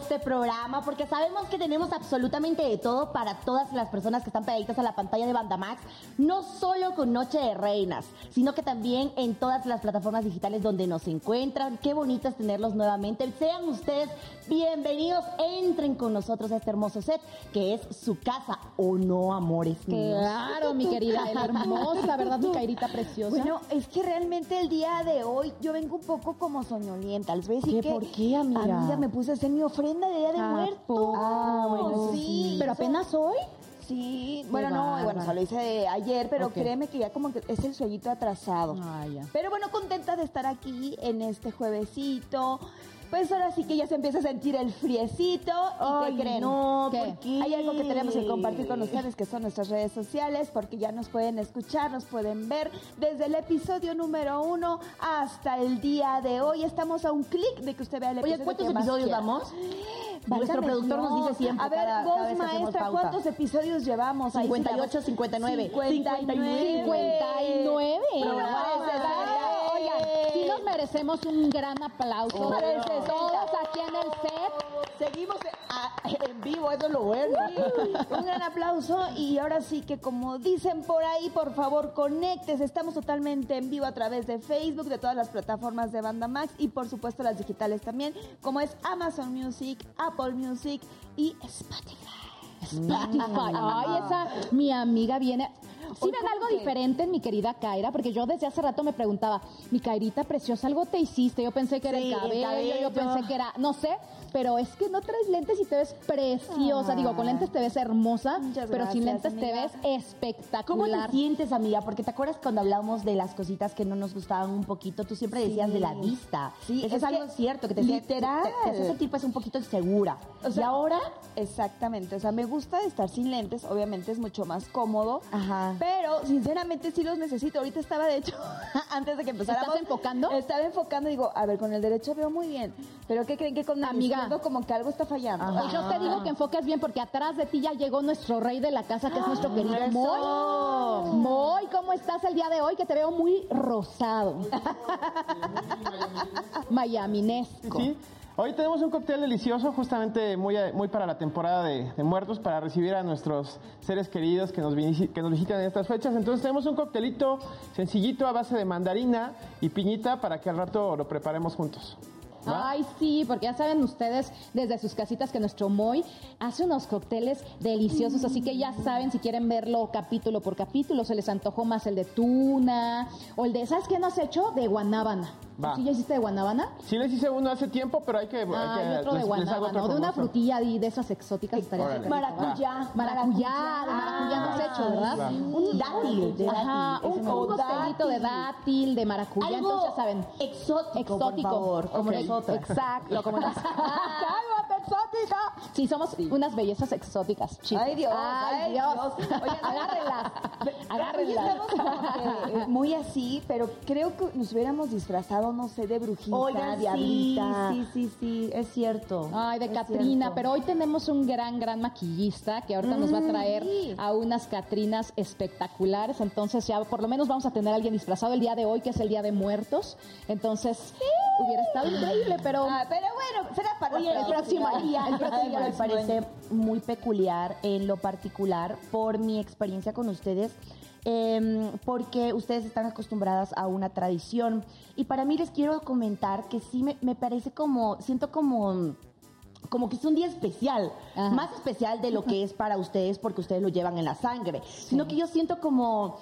este programa porque sabemos que tenemos absolutamente de todo para todas las personas que están pegaditas a la pantalla de Bandamax, no solo con Noche de Reinas, sino que también en todas las plataformas digitales donde nos encuentran. Qué bonito es tenerlos nuevamente. Sean ustedes bienvenidos, entren con nosotros a este hermoso set que es su casa o no, amores míos. Claro, mi querida, la hermosa, ¿verdad, mi cairita preciosa? Bueno, es que realmente el día de hoy yo vengo un poco como soñolienta. Les voy a decir ¿Qué? que ¿Por qué, amiga? amiga, me puse a hacer mi ofrenda de Día de Ah, Muertos. Ah, bueno, sí. Pero apenas hoy. Sí, bueno, no, bárbara. bueno, solo hice de ayer, pero créeme que ya como que es el sueñito atrasado. Ah, ya. Pero bueno, contenta de estar aquí en este juevesito. Pues ahora sí que ya se empieza a sentir el friecito. ¿Y Ay, qué creen? no, ¿Qué? ¿por qué? Hay algo que tenemos que compartir con ustedes, que son nuestras redes sociales, porque ya nos pueden escuchar, nos pueden ver desde el episodio número uno hasta el día de hoy. Estamos a un clic de que usted vea el episodio. Oye, ¿cuántos que episodios quiera. Nuestro productor nos dice siempre A ver, cada- vos, cada que maestra. ¿cuántos episodios llevamos? Ahí sí 58, la- 59. 59. 59. Programa Ay, de sesenta. Oigan, sí nos merecemos un gran aplauso. Todos aquí en el set. Seguimos en, vivo, eso es lo bueno. Un gran aplauso y ahora sí que como dicen por ahí, por favor, conéctese. Estamos totalmente en vivo a través de Facebook, de todas las plataformas de Banda Max y por supuesto las digitales también, como es Amazon Music, Apple Music y Spotify. Spotify. Ay, esa, mi amiga viene. Sí ven algo diferente en mi querida Kaira, porque yo desde hace rato me preguntaba, mi Kairita preciosa, algo te hiciste. Yo pensé que era Sí, el el cabello, yo pensé que era, no sé, pero es que no traes lentes y te ves preciosa. Ah. Digo, con lentes te ves hermosa, Muchas pero sin lentes te ves ¿Cómo espectacular. te sientes, amiga? Porque te acuerdas cuando hablamos de las cositas que no nos gustaban un poquito, tú siempre decías Sí. de la vista. Sí, eso es, es algo cierto, que te literal. Te, te hace sentir pues un poquito insegura. O sea, y ahora, Exactamente, o sea, me gusta estar sin lentes, obviamente es mucho más cómodo, Ajá. pero sinceramente sí los necesito. Ahorita estaba, de hecho, antes de que empezáramos... ¿Estás enfocando? Estaba enfocando y digo, a ver, con el derecho veo muy bien, pero ¿qué creen que con Amiga. Como que algo está fallando? Ajá. Pues yo te digo que enfoques bien porque atrás de ti ya llegó nuestro rey de la casa, que es nuestro querido eso. Moy. Moy, ¿cómo estás el día de hoy? Que te veo muy rosado. Mayaminesco. Sí. Hoy tenemos un cóctel delicioso, justamente muy, muy para la temporada de, de muertos, para recibir a nuestros seres queridos que nos, visi- que nos visitan en estas fechas. Entonces tenemos un coctelito sencillito a base de mandarina y piñita para que al rato lo preparemos juntos. Ay, sí, porque ya saben ustedes desde sus casitas que nuestro Moy hace unos cócteles deliciosos, así que ya saben si quieren verlo capítulo por capítulo, se les antojó más el de tuna o el de, ¿sabes qué no has hecho? De guanábana. Va. ¿Sí ya hiciste de guanábana? Sí les hice uno hace tiempo, pero hay que... hay Ah, que y otro de les- les hago guanábana, otro o de una frutilla de, de esas exóticas. estaría rico. Maracuyá. Maracuyá, de maracuyá no has hecho, ¿verdad? Va. un dátil, de Ajá, un, un de dátil, de maracuyá, Algo entonces ya saben. exótico, Exótico, por favor, como nosotros. Exacto, como las... Sí, somos unas bellezas exóticas, chicas. Ay, Dios, Ay, ay, Dios. Dios. Oigan, agárrenlas, agárrenlas. estamos eh, muy así, pero creo que nos hubiéramos disfrazado, no sé, de brujita, Oigan, sí, diablita. sí, sí, sí, es cierto. Ay, de Catrina, pero hoy tenemos un gran, gran maquillista que ahorita nos va a traer sí. a unas Catrinas espectaculares. Entonces ya por lo menos vamos a tener a alguien disfrazado el día de hoy, que es el Día de Muertos. Entonces hubiera estado increíble, pero... Ah, pero bueno, será para Oye, el próximo día, me parece muy peculiar en lo particular por mi experiencia con ustedes. em, porque ustedes están acostumbradas a una tradición y para mí les quiero comentar que sí me, me parece como siento como como que es un día especial, Ajá. más especial de lo que es para ustedes porque ustedes lo llevan en la sangre, sino que yo siento como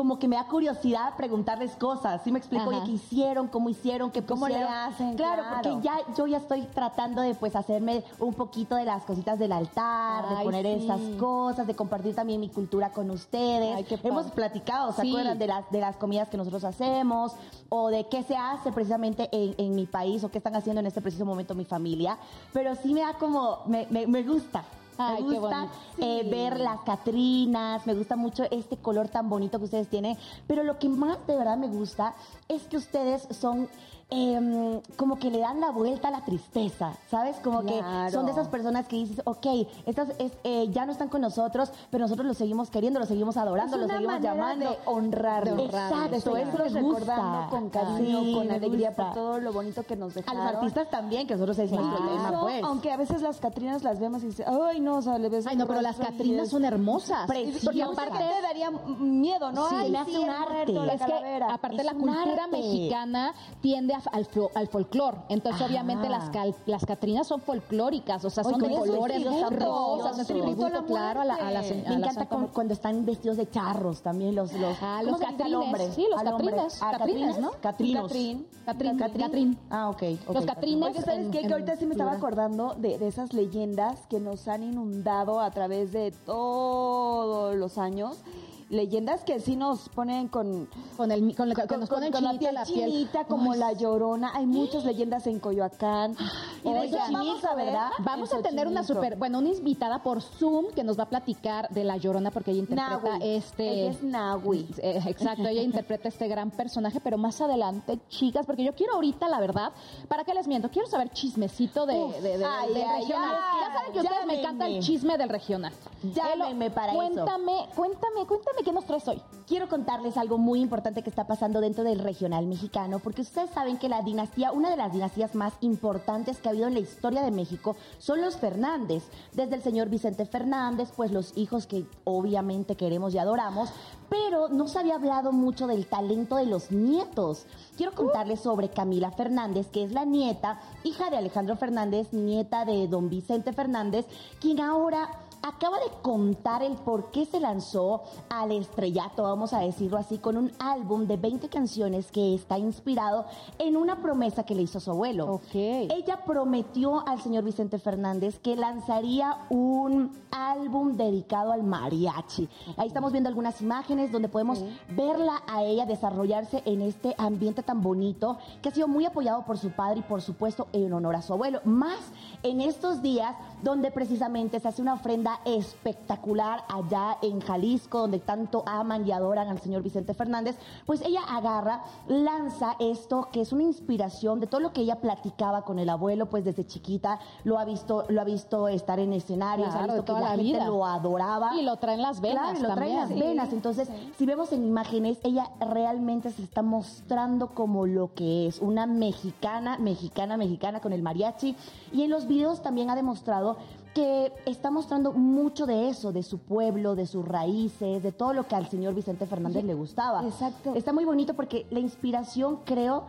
como que me da curiosidad preguntarles cosas, ¿sí me explico? Ajá. Oye, ¿qué hicieron? ¿Cómo hicieron? ¿Qué ¿Cómo le pusieron? hacen? Claro, Claro. porque ya yo ya estoy tratando de pues hacerme un poquito de las cositas del altar, de poner sí. esas cosas, de compartir también mi cultura con ustedes. Ay, qué padre. Hemos platicado, ¿se Sí. acuerdan de las de las comidas que nosotros hacemos o de qué se hace precisamente en, en mi país o qué están haciendo en este preciso momento mi familia? Pero sí me da como me, me, me gusta. Ay, me gusta eh, Sí. ver las Catrinas, me gusta mucho este color tan bonito que ustedes tienen, pero lo que más de verdad me gusta es que ustedes son em, como que le dan la vuelta a la tristeza, ¿sabes? Como que Claro. son de esas personas que dices, ok, estas es- eh, ya no están con nosotros, pero nosotros los seguimos queriendo, los seguimos adorando, los seguimos llamando. de honrarlos. De honrarlos, Exacto, Me gusta. recordando con cariño, Sí, con alegría gusta. por todo lo bonito que nos A dejaron. los artistas también, que nosotros Incluso, tema, pues. aunque a veces las Catrinas las vemos y dices, ay, no, o sea, le ves Ay, no, pero las Catrinas son hermosas. Preciosas. Porque aparte gente daría miedo, ¿no? Sí, Ay, me hace un arte. es que aparte Es la cultura arte. mexicana tiende a- al, al folclore. Entonces, Ajá. obviamente, las, cal- las Catrinas son folclóricas, o sea, Oye, son de colores rosas, es tributo, claro, a la, a la, Me se- a Me la encanta cuando están vestidos de charros también los los, Ah, ¿cómo los catrines, sí, los hombre. catrines, Ah, catrines, ¿no? Catrinos. Catrín. Catrín, Catrín. Ah, ok. Los catrines. Oye, ¿sabes qué? Que ahorita sí me estaba acordando de, de esas leyendas que nos han inundado a través de todos los años. Leyendas que sí nos ponen con... Con el, con, la- que con, nos con- ponen con la chinita piel la piel. como La Llorona. Hay muchas leyendas en Coyoacán. Y de vamos a ver, ¿verdad? Vamos a tener una super, bueno, una invitada por Zoom que nos va a platicar de La Llorona porque ella interpreta Nahui. este... Ella es Nahui. Eh, exacto, ella interpreta este gran personaje, pero más adelante, chicas, porque yo quiero ahorita, la verdad, ¿para qué les miento? Quiero saber chismecito de, Uf, de- de- ay, del ay, regional. ya saben que a ustedes me encanta el chisme del regional. Llámenme para eso. cuéntame, Cuéntame, cuéntame, qué nos traes hoy. Quiero contarles algo muy importante que está pasando dentro del regional mexicano, porque ustedes saben que la dinastía, una de las dinastías más importantes que ha habido en la historia de México, son los Fernández. Desde el señor Vicente Fernández, pues los hijos que obviamente queremos y adoramos, pero no se había hablado mucho del talento de los nietos. Quiero contarles sobre Camila Fernández, que es la nieta, hija de Alejandro Fernández, nieta de don Vicente Fernández, quien ahora acaba de contar el por qué se lanzó al estrellato, vamos a decirlo así, con un álbum de 20 canciones que está inspirado en una promesa que le hizo su abuelo. Ok. Ella prometió al señor Vicente Fernández que lanzaría un álbum dedicado al mariachi. Ahí estamos viendo algunas imágenes donde podemos verla a ella desarrollarse en este ambiente tan bonito que ha sido muy apoyado por su padre y por supuesto en honor a su abuelo. Más en estos días donde precisamente se hace una ofrenda espectacular allá en Jalisco, donde tanto aman y adoran al señor Vicente Fernández, pues ella agarra, lanza esto que es una inspiración de todo lo que ella platicaba con el abuelo, pues desde chiquita lo ha visto, lo ha visto estar en escenarios, ha visto que la, la gente vida. lo adoraba. Y lo trae en las venas Claro, lo trae en las venas. Entonces, si vemos en imágenes, ella realmente se está mostrando como lo que es, una mexicana, mexicana, mexicana con el mariachi. Y en los videos también ha demostrado que está mostrando mucho de eso, de su pueblo, de sus raíces, de todo lo que al señor Vicente Fernández le gustaba. Exacto. Está muy bonito porque la inspiración, creo,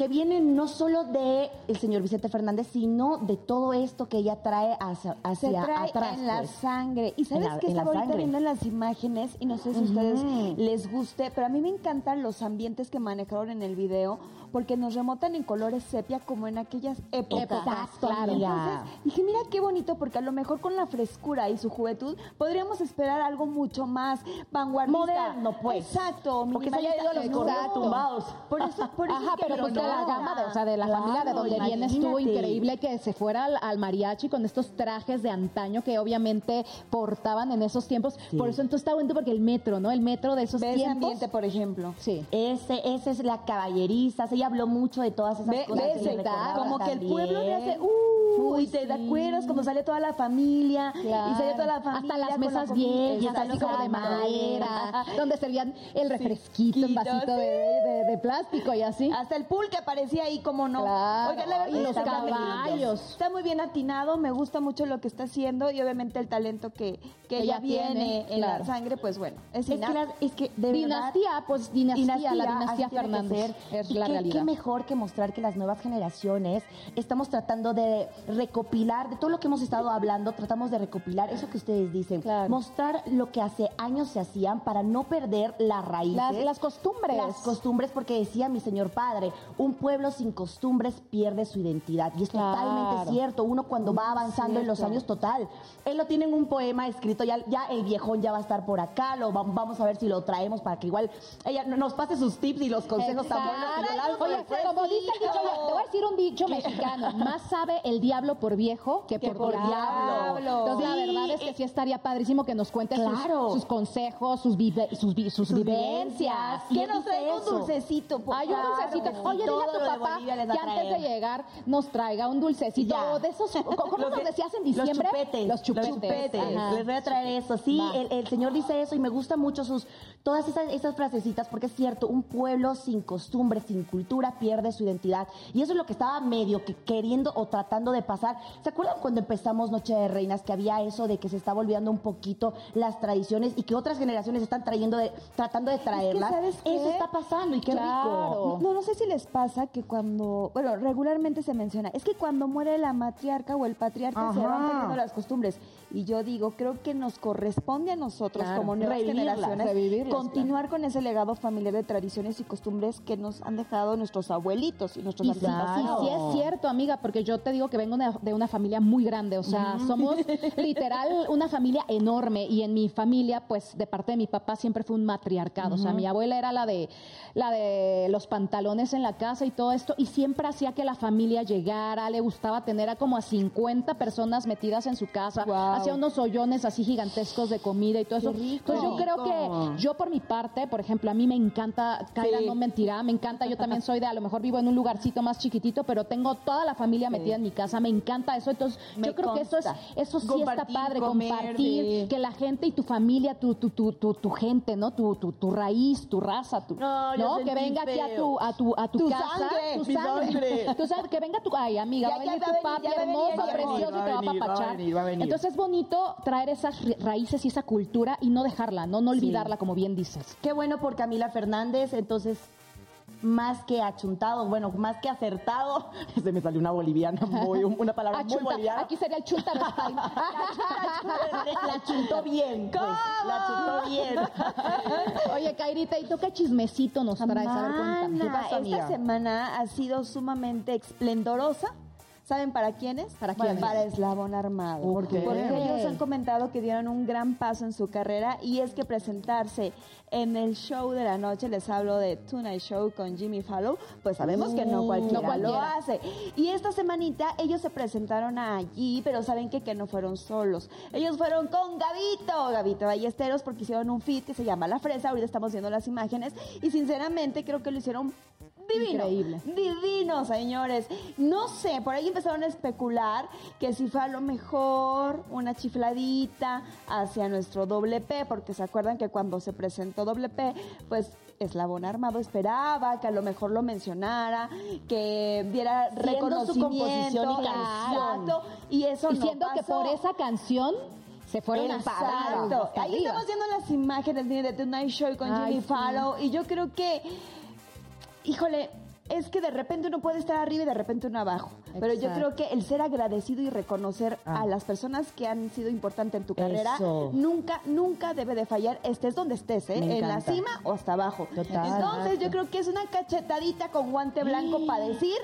que viene no solo de el señor Vicente Fernández, sino de todo esto que ella trae hacia, se hacia trae atrás. en la pues. sangre. Y sabes que estaba ahorita viendo en las imágenes y no sé si a ustedes les guste, pero a mí me encantan los ambientes que manejaron en el video porque nos remontan en colores sepia como en aquellas épocas. Exacto, Claro. Entonces dije, mira qué bonito porque a lo mejor con la frescura y su juventud podríamos esperar algo mucho más vanguardista. Moderno, pues. Exacto. Porque se haya ido los tumbados. Por eso, por eso Ajá, es que pero pues de la gama, de, o sea, de la Claro, familia de donde viene estuvo imagínate. increíble que se fuera al, al mariachi con estos trajes de antaño que obviamente portaban en esos tiempos. Por eso entonces está bonito porque el metro, ¿no? El metro de esos tiempos. ambiente, por ejemplo. Sí. Ese, esa es la caballeriza. Habló mucho de todas esas Ve, cosas. que le como que el pueblo de hace, uh, Uy, y te sí. acuerdas cuando sale toda la familia, y sale toda la familia. Hasta las la mesas viejas, así como de madera, donde servían el refresquito en fresquitos, vasito de, de- de plástico y así. Hasta el pool que aparecía ahí, como no. Claro, Oigan, la verdad y los está caballos. Está muy bien atinado, me gusta mucho lo que está haciendo y obviamente el talento que, que ella tiene, en claro. la sangre, pues bueno, es, Es que, la- es que de verdad. dinastía, pues dinastía, la dinastía tiene que Fernández es la realidad. Qué mejor que mostrar que las nuevas generaciones estamos tratando de recopilar de todo lo que hemos estado hablando, tratamos de recopilar eso que ustedes dicen, Claro. mostrar lo que hace años se hacían para no perder las raíces, Las- las costumbres. las costumbres, porque decía mi señor padre, un pueblo sin costumbres pierde su identidad y es Claro. totalmente cierto. Uno cuando va avanzando en los años total, él lo tiene en un poema escrito ya, ya el viejón ya va a estar por acá, lo va- vamos a ver si lo traemos para que igual ella nos pase sus tips y los consejos tan buenos que yo lanzo Oye, como dice el dicho, te voy a decir un dicho mexicano, más sabe el diablo por viejo que, por, por diablo. diablo. Entonces, la verdad es que sí estaría padrísimo que nos cuente sus- Claro. sus, consejos, sus, vive- sus, vi- sus vivencias. ¿Quién Que nos traiga un dulcecito, por Ay, un dulcecito. Oye, dile a tu papá que antes de llegar nos traiga un dulcecito Ya. de esos. ¿Cómo nos que- decías en diciembre? Los chupetes. Los chupetes. Les voy a traer eso. Sí, el, el señor dice eso y me gusta mucho sus todas esas, esas frasecitas porque es cierto, un pueblo sin costumbres, sin cultura, pierde su identidad. Y eso es lo que estaba medio que queriendo o tratando de pasar. ¿Se acuerdan cuando empezamos Noche de Reinas que había eso de que se estaba olvidando un poquito las tradiciones y que otras generaciones están trayendo de, tratando de traerlas? Eso está pasando y qué Claro. rico. No, no sé si les pasa que cuando, bueno, regularmente se menciona, es que cuando muere la matriarca o el patriarca se van perdiendo las costumbres. Y yo digo, creo que nos corresponde a nosotros Claro, como nuevas generaciones continuar con ese legado familiar de tradiciones y costumbres que nos han dejado nuestros abuelitos y nuestros Y sí, antepasados. sí, sí es cierto, amiga, porque yo te digo que vengo de- de una familia muy grande, o sea, somos literal una familia enorme y en mi familia, pues de parte de mi papá siempre fue un matriarcado, o sea, mi abuela era la de la de los pantalones en la casa y todo esto y siempre hacía que la familia llegara, le gustaba tener a como a 50 personas metidas en su casa, Guau. Hacía unos hoyones así gigantescos de comida y todo eso. Entonces yo creo que yo por mi parte, por ejemplo, a mí me encanta, Kaira Sí. no mentirá, me encanta, yo también soy de, a lo mejor vivo en un lugarcito más chiquitito, pero tengo toda la familia metida en mi casa, me encanta eso, entonces Me yo creo que eso es, eso sí Compartir, está padre, comer, compartir, sí. que la gente y tu familia, tu, tu, tu, tu, tu gente, ¿no? Tu, tu, tu raíz, tu raza, tu, No, Que venga aquí a tu, a tu, a tu, Tu casa, sangre, tu mi sangre, sangre. que venga tu, ay amiga, Ya, va a venir tu papi hermoso, precioso, te va a venir, va a apapachar. venir, va a venir. Entonces es bonito traer esas raíces y esa cultura y no dejarla, no, no olvidarla, como bien dices. Qué bueno por Camila Fernández, entonces más que achuntado, bueno, más que acertado, se me salió una boliviana, muy, una palabra muy boliviana. aquí sería el chunta. La achuntó bien, pues, la achuntó bien. Oye, Kairita, ¿y tú qué chismecito nos traes? A ver, cuéntame. ¿Qué Mana, pasó, esta semana ha sido sumamente esplendorosa. ¿Saben para quiénes? ¿Para quiénes? Para Eslabón Armado. ¿Por qué? Porque ellos han comentado que dieron un gran paso en su carrera y es que presentarse en el show de la noche, les hablo de Tonight Show con Jimmy Fallon, pues sabemos que no Uh, cualquiera, no cualquiera. lo hace. Y esta semanita ellos se presentaron allí, pero saben que, que no fueron solos. Ellos fueron con Gavito, Gavito Ballesteros, porque hicieron un feed que se llama La Fresa, ahorita estamos viendo las imágenes, y sinceramente creo que lo hicieron divino. Increíble. Divino, señores. No sé, por ahí empezaron a especular que si fue a lo mejor una chifladita hacia nuestro doble P, porque se acuerdan que cuando se presentó doble P, pues Eslabón Armado esperaba que a lo mejor lo mencionara, que diera Siendo su reconocimiento. composición y canción. Exacto, y eso Y no siendo que pasó. por esa canción se fueron Exacto. Ahí estamos viendo las imágenes miren, de Tonight Show con Ay, Jimmy sí. Fallon y yo creo que, híjole, es que de repente uno puede estar arriba y de repente uno abajo. Pero yo creo que el ser agradecido y reconocer Ah. a las personas que han sido importantes en tu carrera Eso. nunca, nunca debe de fallar, estés donde estés, ¿eh? En la cima o hasta abajo. Total. Entonces yo creo que es una cachetadita con guante blanco para decir.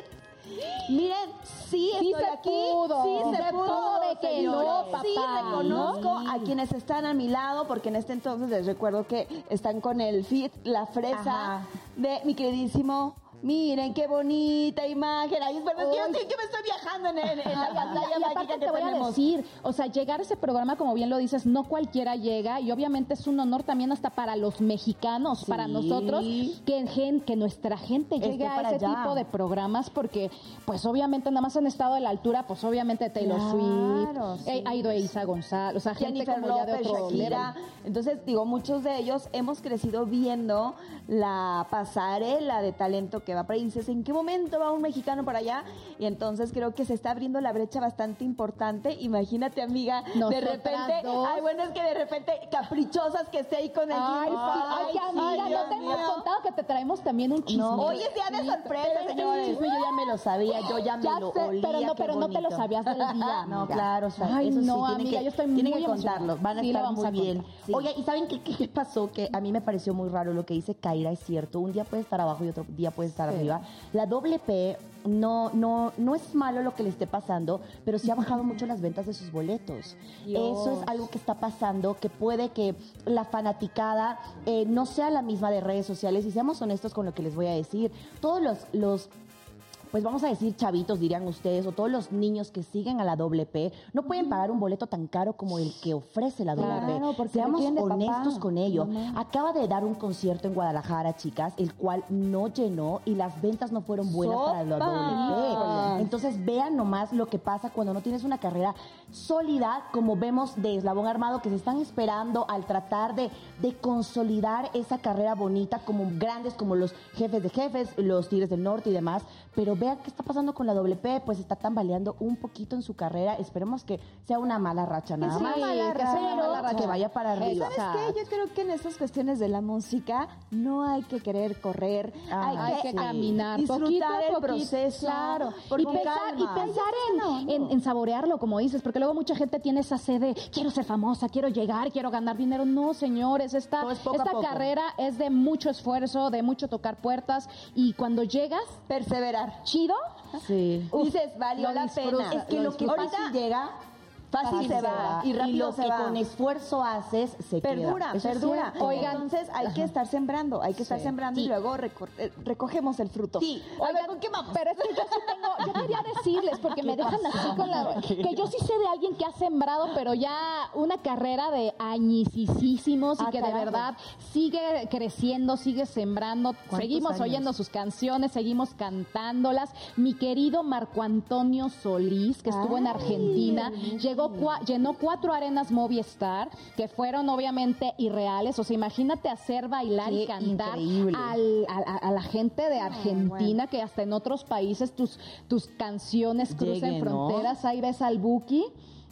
Miren, sí, Sí estoy se aquí, pudo. sí se, Se pudo, pudo de que no. Sí reconozco ¿no? a quienes están a mi lado, porque en este entonces les recuerdo que están con el fit, la fresa Ajá. de mi queridísimo. Miren qué bonita imagen. Ay, es verdad, es que yo estoy que me estoy viajando en, en- en la pantalla mágica que te voy a decir, o sea, llegar a ese programa, como bien lo dices, no cualquiera llega y obviamente es un honor también hasta para los mexicanos, Sí. para nosotros, que, gen- que nuestra gente Esté llegue a para ese allá. tipo de programas porque, pues obviamente nada más han estado a la altura, pues obviamente Taylor Claro, Swift, sí. eh, ha ido Isa González, o sea, gente Jennifer como ya de López, otro Shakira. Entonces, digo, muchos de ellos hemos crecido viendo la pasarela de talento que va para ahí. Dices, ¿en qué momento va un mexicano para allá? Y entonces creo que se está abriendo la brecha bastante importante. Imagínate, amiga, de repente, dos. ay, bueno, es que de repente caprichosas que esté ahí con el Ay, sí, ay, que amiga, ay, no te hemos contado que te traemos también un chisme. Hoy es día de sorpresa, señores. chisme yo ya me lo sabía, yo ya me lo sé, olía. pero no, pero no te lo sabías del día, No, claro, o sea, Ay, eso sí, no, tienen amiga, que, yo estoy tienen muy que contarlo, van a Sí, estar muy a bien. sí. Oye, ¿y saben qué, qué pasó? Que a mí me pareció muy raro lo que dice Kaira, es cierto, un día puede estar abajo y otro día puede estar Sí. arriba. La doble P no, no, no es malo lo que le esté pasando, pero sí ha bajado mucho las ventas de sus boletos. Dios. Eso es algo que está pasando, que puede que la fanaticada eh, no sea la misma de redes sociales y seamos honestos con lo que les voy a decir. Todos los, los pues vamos a decir chavitos, dirían ustedes, o todos los niños que siguen a la WP, no pueden pagar un boleto tan caro como el que ofrece la Claro, WP. porque Seamos honestos papá, con ello. mamá. Acaba de dar un concierto en Guadalajara, chicas, el cual no llenó y las ventas no fueron buenas para la. WP. Entonces vean nomás lo que pasa cuando no tienes una carrera sólida, como vemos de Eslabón Armado, que se están esperando al tratar de, de consolidar esa carrera bonita como grandes, como los jefes de jefes, los Tigres del Norte y demás. Pero vean qué está pasando con la WP, pues está tambaleando un poquito en su carrera. Esperemos que sea una mala racha nada más. que sea una racha. mala racha, que vaya para arriba. ¿Sabes qué? Yo creo que en estas cuestiones de la música no hay que querer correr, Ah, hay, Hay que, que caminar disfrutar poquito el poquito, proceso. Claro. Y pensar, y en, está, en- en saborearlo, como dices, porque luego mucha gente tiene esa sed de quiero ser famosa, quiero llegar, quiero ganar dinero. No, señores, esta, Todo es poco a esta poco. carrera es de mucho esfuerzo, de mucho tocar puertas y cuando llegas, Perseverar. Chido, Sí. Dices, valió lo la pena. Es que lo que Ahorita fácil llega, fácil se va y rápido lo se que va. con esfuerzo haces, se Perdura, queda. Perdura. cierto. Oigan, entonces hay que estar sembrando, hay que estar Sí. sembrando y luego reco- eh, recogemos el fruto. Sí. Oigan, ¿con qué vamos? Pero es que yo sí tengo, yo quería decirles, porque me dejan así con la... Que yo sí sé de alguien que ha sembrado, pero ya una carrera de añisísimos y Ah, que de verdad sigue creciendo, sigue sembrando. Seguimos años? oyendo sus canciones, seguimos cantándolas. Mi querido Marco Antonio Solís, que estuvo en Argentina, hermoso. Llegó cua- llenó cuatro arenas Movistar, que fueron obviamente irreales. O sea, imagínate hacer bailar y cantar al- a, a- la gente de Argentina, que hasta en otros países tus, tus canciones ¿no? fronteras. Ahí ves al Buki.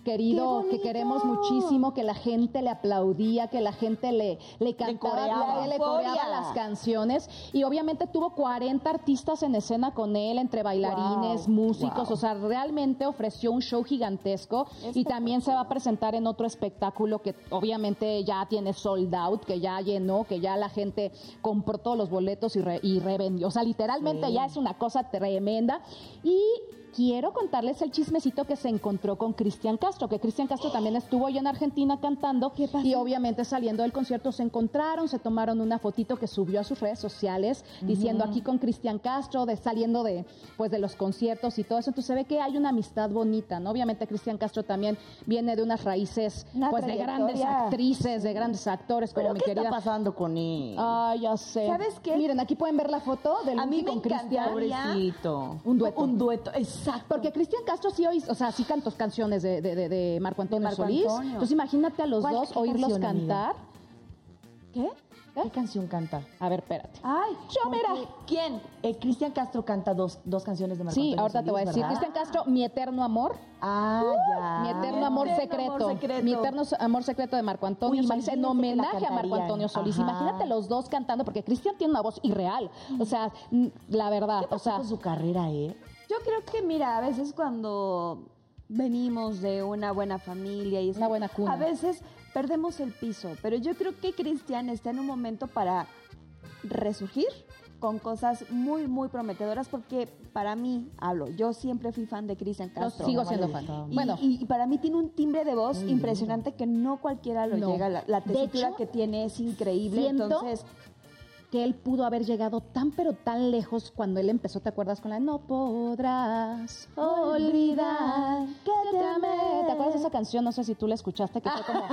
Querido, ¡Qué que queremos muchísimo, que la gente le aplaudía, que la gente le, le cantaba, coreaba. le, coreaba las canciones. Y obviamente tuvo 40 artistas en escena con él, entre bailarines, Wow, músicos. wow. O sea, realmente ofreció un show gigantesco. Y también se va a presentar en otro espectáculo que obviamente ya tiene sold out, que ya llenó, que ya la gente compró todos los boletos y, re- y revendió. O sea, literalmente ya es una cosa tremenda. Y quiero contarles el chismecito que se encontró con Cristian Castro, que Cristian Castro también estuvo allá en Argentina cantando y obviamente saliendo del concierto se encontraron, se tomaron una fotito que subió a sus redes sociales diciendo aquí con Cristian Castro, de saliendo de pues de los conciertos y todo eso, entonces se ve que hay una amistad bonita, ¿no? Obviamente Cristian Castro también viene de unas raíces Una pues de grandes actrices, de grandes actores como ¿Pero mi qué querida está pasando con él? Ay, ya sé. ¿Sabes qué? Miren, aquí pueden ver la foto del A mí me con Cristian. Un dueto. Un dueto, exacto. Porque Cristian Castro sí oís, o sea, sí cantó canciones de, de, de- de Marco Antonio Marco Solís. Antonio. Entonces imagínate a los ¿Cuál- dos oírlos cantar. ¿Qué? ¿Qué canción canta? A ver, espérate. Ay, Yo, mira. ¿Quién? Eh, Cristian Castro canta dos, dos canciones de Marco Sí, Antonio ahorita te voy a Solís, decir. Cristian Castro, Mi Eterno Amor. Ah, ya. Mi Eterno Amor Eterno secreto. Amor Secreto. Mi Eterno Amor Secreto de Marco Antonio Uy, Solís. En homenaje a Marco. Antonio Solís. Ajá. Imagínate los dos cantando, porque Cristian tiene una voz irreal. O sea, la verdad. ¿Qué O pasó sea, con su carrera, eh? Yo creo que, mira, a veces cuando venimos de una buena familia y eso, Una buena cuna. a veces perdemos el piso, pero yo creo que Cristian está en un momento para resurgir con cosas muy, muy prometedoras porque para mí, hablo, yo siempre fui fan de Cristian yo Castro. sigo siendo me fan. Y, Bueno, y- y para mí tiene un timbre de voz impresionante que no cualquiera lo No. llega. La, la hecho, que tiene es increíble. siento Entonces, que él pudo haber llegado tan pero tan lejos cuando él empezó, ¿te acuerdas con la No podrás olvidar que te amé? ¿Te acuerdas de esa canción? No sé si tú la escuchaste, que fue como...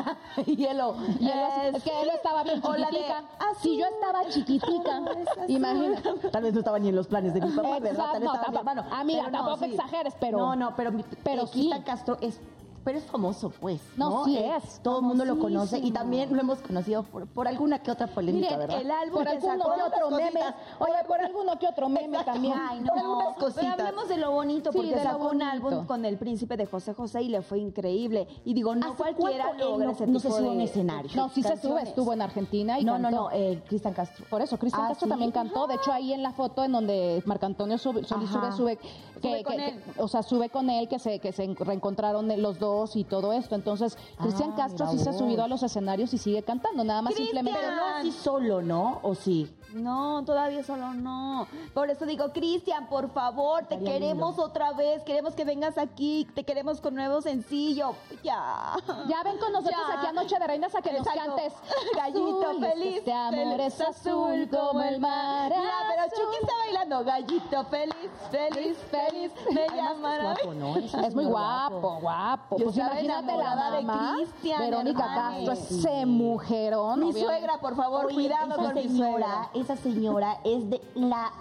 Hielo. Él así- es que él estaba bien chiquitica. "Azul, Si yo estaba chiquitica, imagínate. Tal vez no estaba ni en los planes de mi papá, ¿verdad? Exacto, Tal vez no, estaba mi tampoco- hermano. amiga, Pero no, tampoco exageres, pero- No, no, pero, mi- pero eh, sí. Cristian Castro es... Pero es famoso, pues. No, No, sí Eh, es. Todo el mundo lo conoce y también lo hemos conocido por, por alguna que otra polémica, miren, ¿verdad? el álbum Por que alguno sacó que otro meme. Oye, por alguno que otro meme Exacto. también. Ay, no. Por algunas Pero cositas. hablemos de lo bonito, Sí, porque sacó un álbum con el príncipe de José José y le fue increíble. Y digo, no ¿Hace cualquiera logra no- ese no tipo se sube de un escenario? No, sí se sube, estuvo en Argentina y No, no, cantó. no, eh, Cristian Castro. Por eso, Cristian Ah, Castro ¿sí? también cantó. De hecho, ahí en la foto en donde Marco Antonio sube, sube, sube, que, Sube con que- él. que- o sea, sube con él, que se, que se reencontraron los dos y todo esto. Entonces, Cristian Ah, Castro sí se ha subido a los escenarios y sigue cantando. Nada más simplemente. Pero no así solo, ¿no? ¿O sí? No, todavía solo no. Por eso digo, Cristian, por favor, te Estaría queremos lindo. otra vez. Queremos que vengas aquí. Te queremos con nuevo sencillo. Ya. Ya ven con nosotros Ya. aquí a Noche de Reinas a que nos Exacto. cantes. Gallito Azul, es feliz. Este amor feliz, es azul como el mar. Mira, pero. Chucky está bailando. Gallito feliz, feliz, feliz. Me llamará. guapo, ¿no? Es Es muy guapo, guapo. Yo Pues imagínate la enamorada de mamá, Cristian, Verónica. Castro, ese mujerón. Mi obviamente. suegra, por favor, Oye, cuidado con mi suegra. Esa señora es de la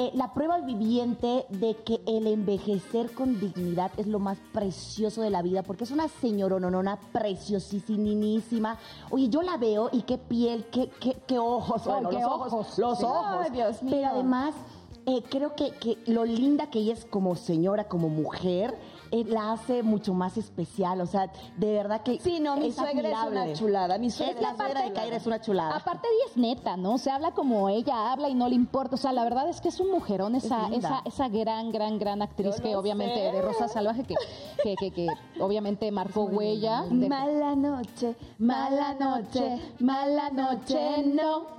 eh, la prueba viviente de que el envejecer con dignidad es lo más precioso de la vida, porque es una señoronona preciosísima. Oye, yo la veo y qué piel, qué, qué, qué ojos, bueno, qué los ojos. ojos, los Sí. ojos. Ay, Dios mío. Pero además, eh, creo que, que lo linda que ella es como señora, como mujer, la hace mucho más especial. O sea, de verdad que Sí, no, mi es suegra es una chulada. Mi suegra Es la suegra de. Kaira es una chulada. Aparte ella es neta, ¿no? Se habla como ella habla y no le importa. O sea, la verdad es que es un mujerón esa, esa, esa gran, gran, gran actriz Yo que obviamente sé. de Rosa Salvaje que, que, que, que obviamente marcó huella. de- Mala noche, mala noche, mala noche, no.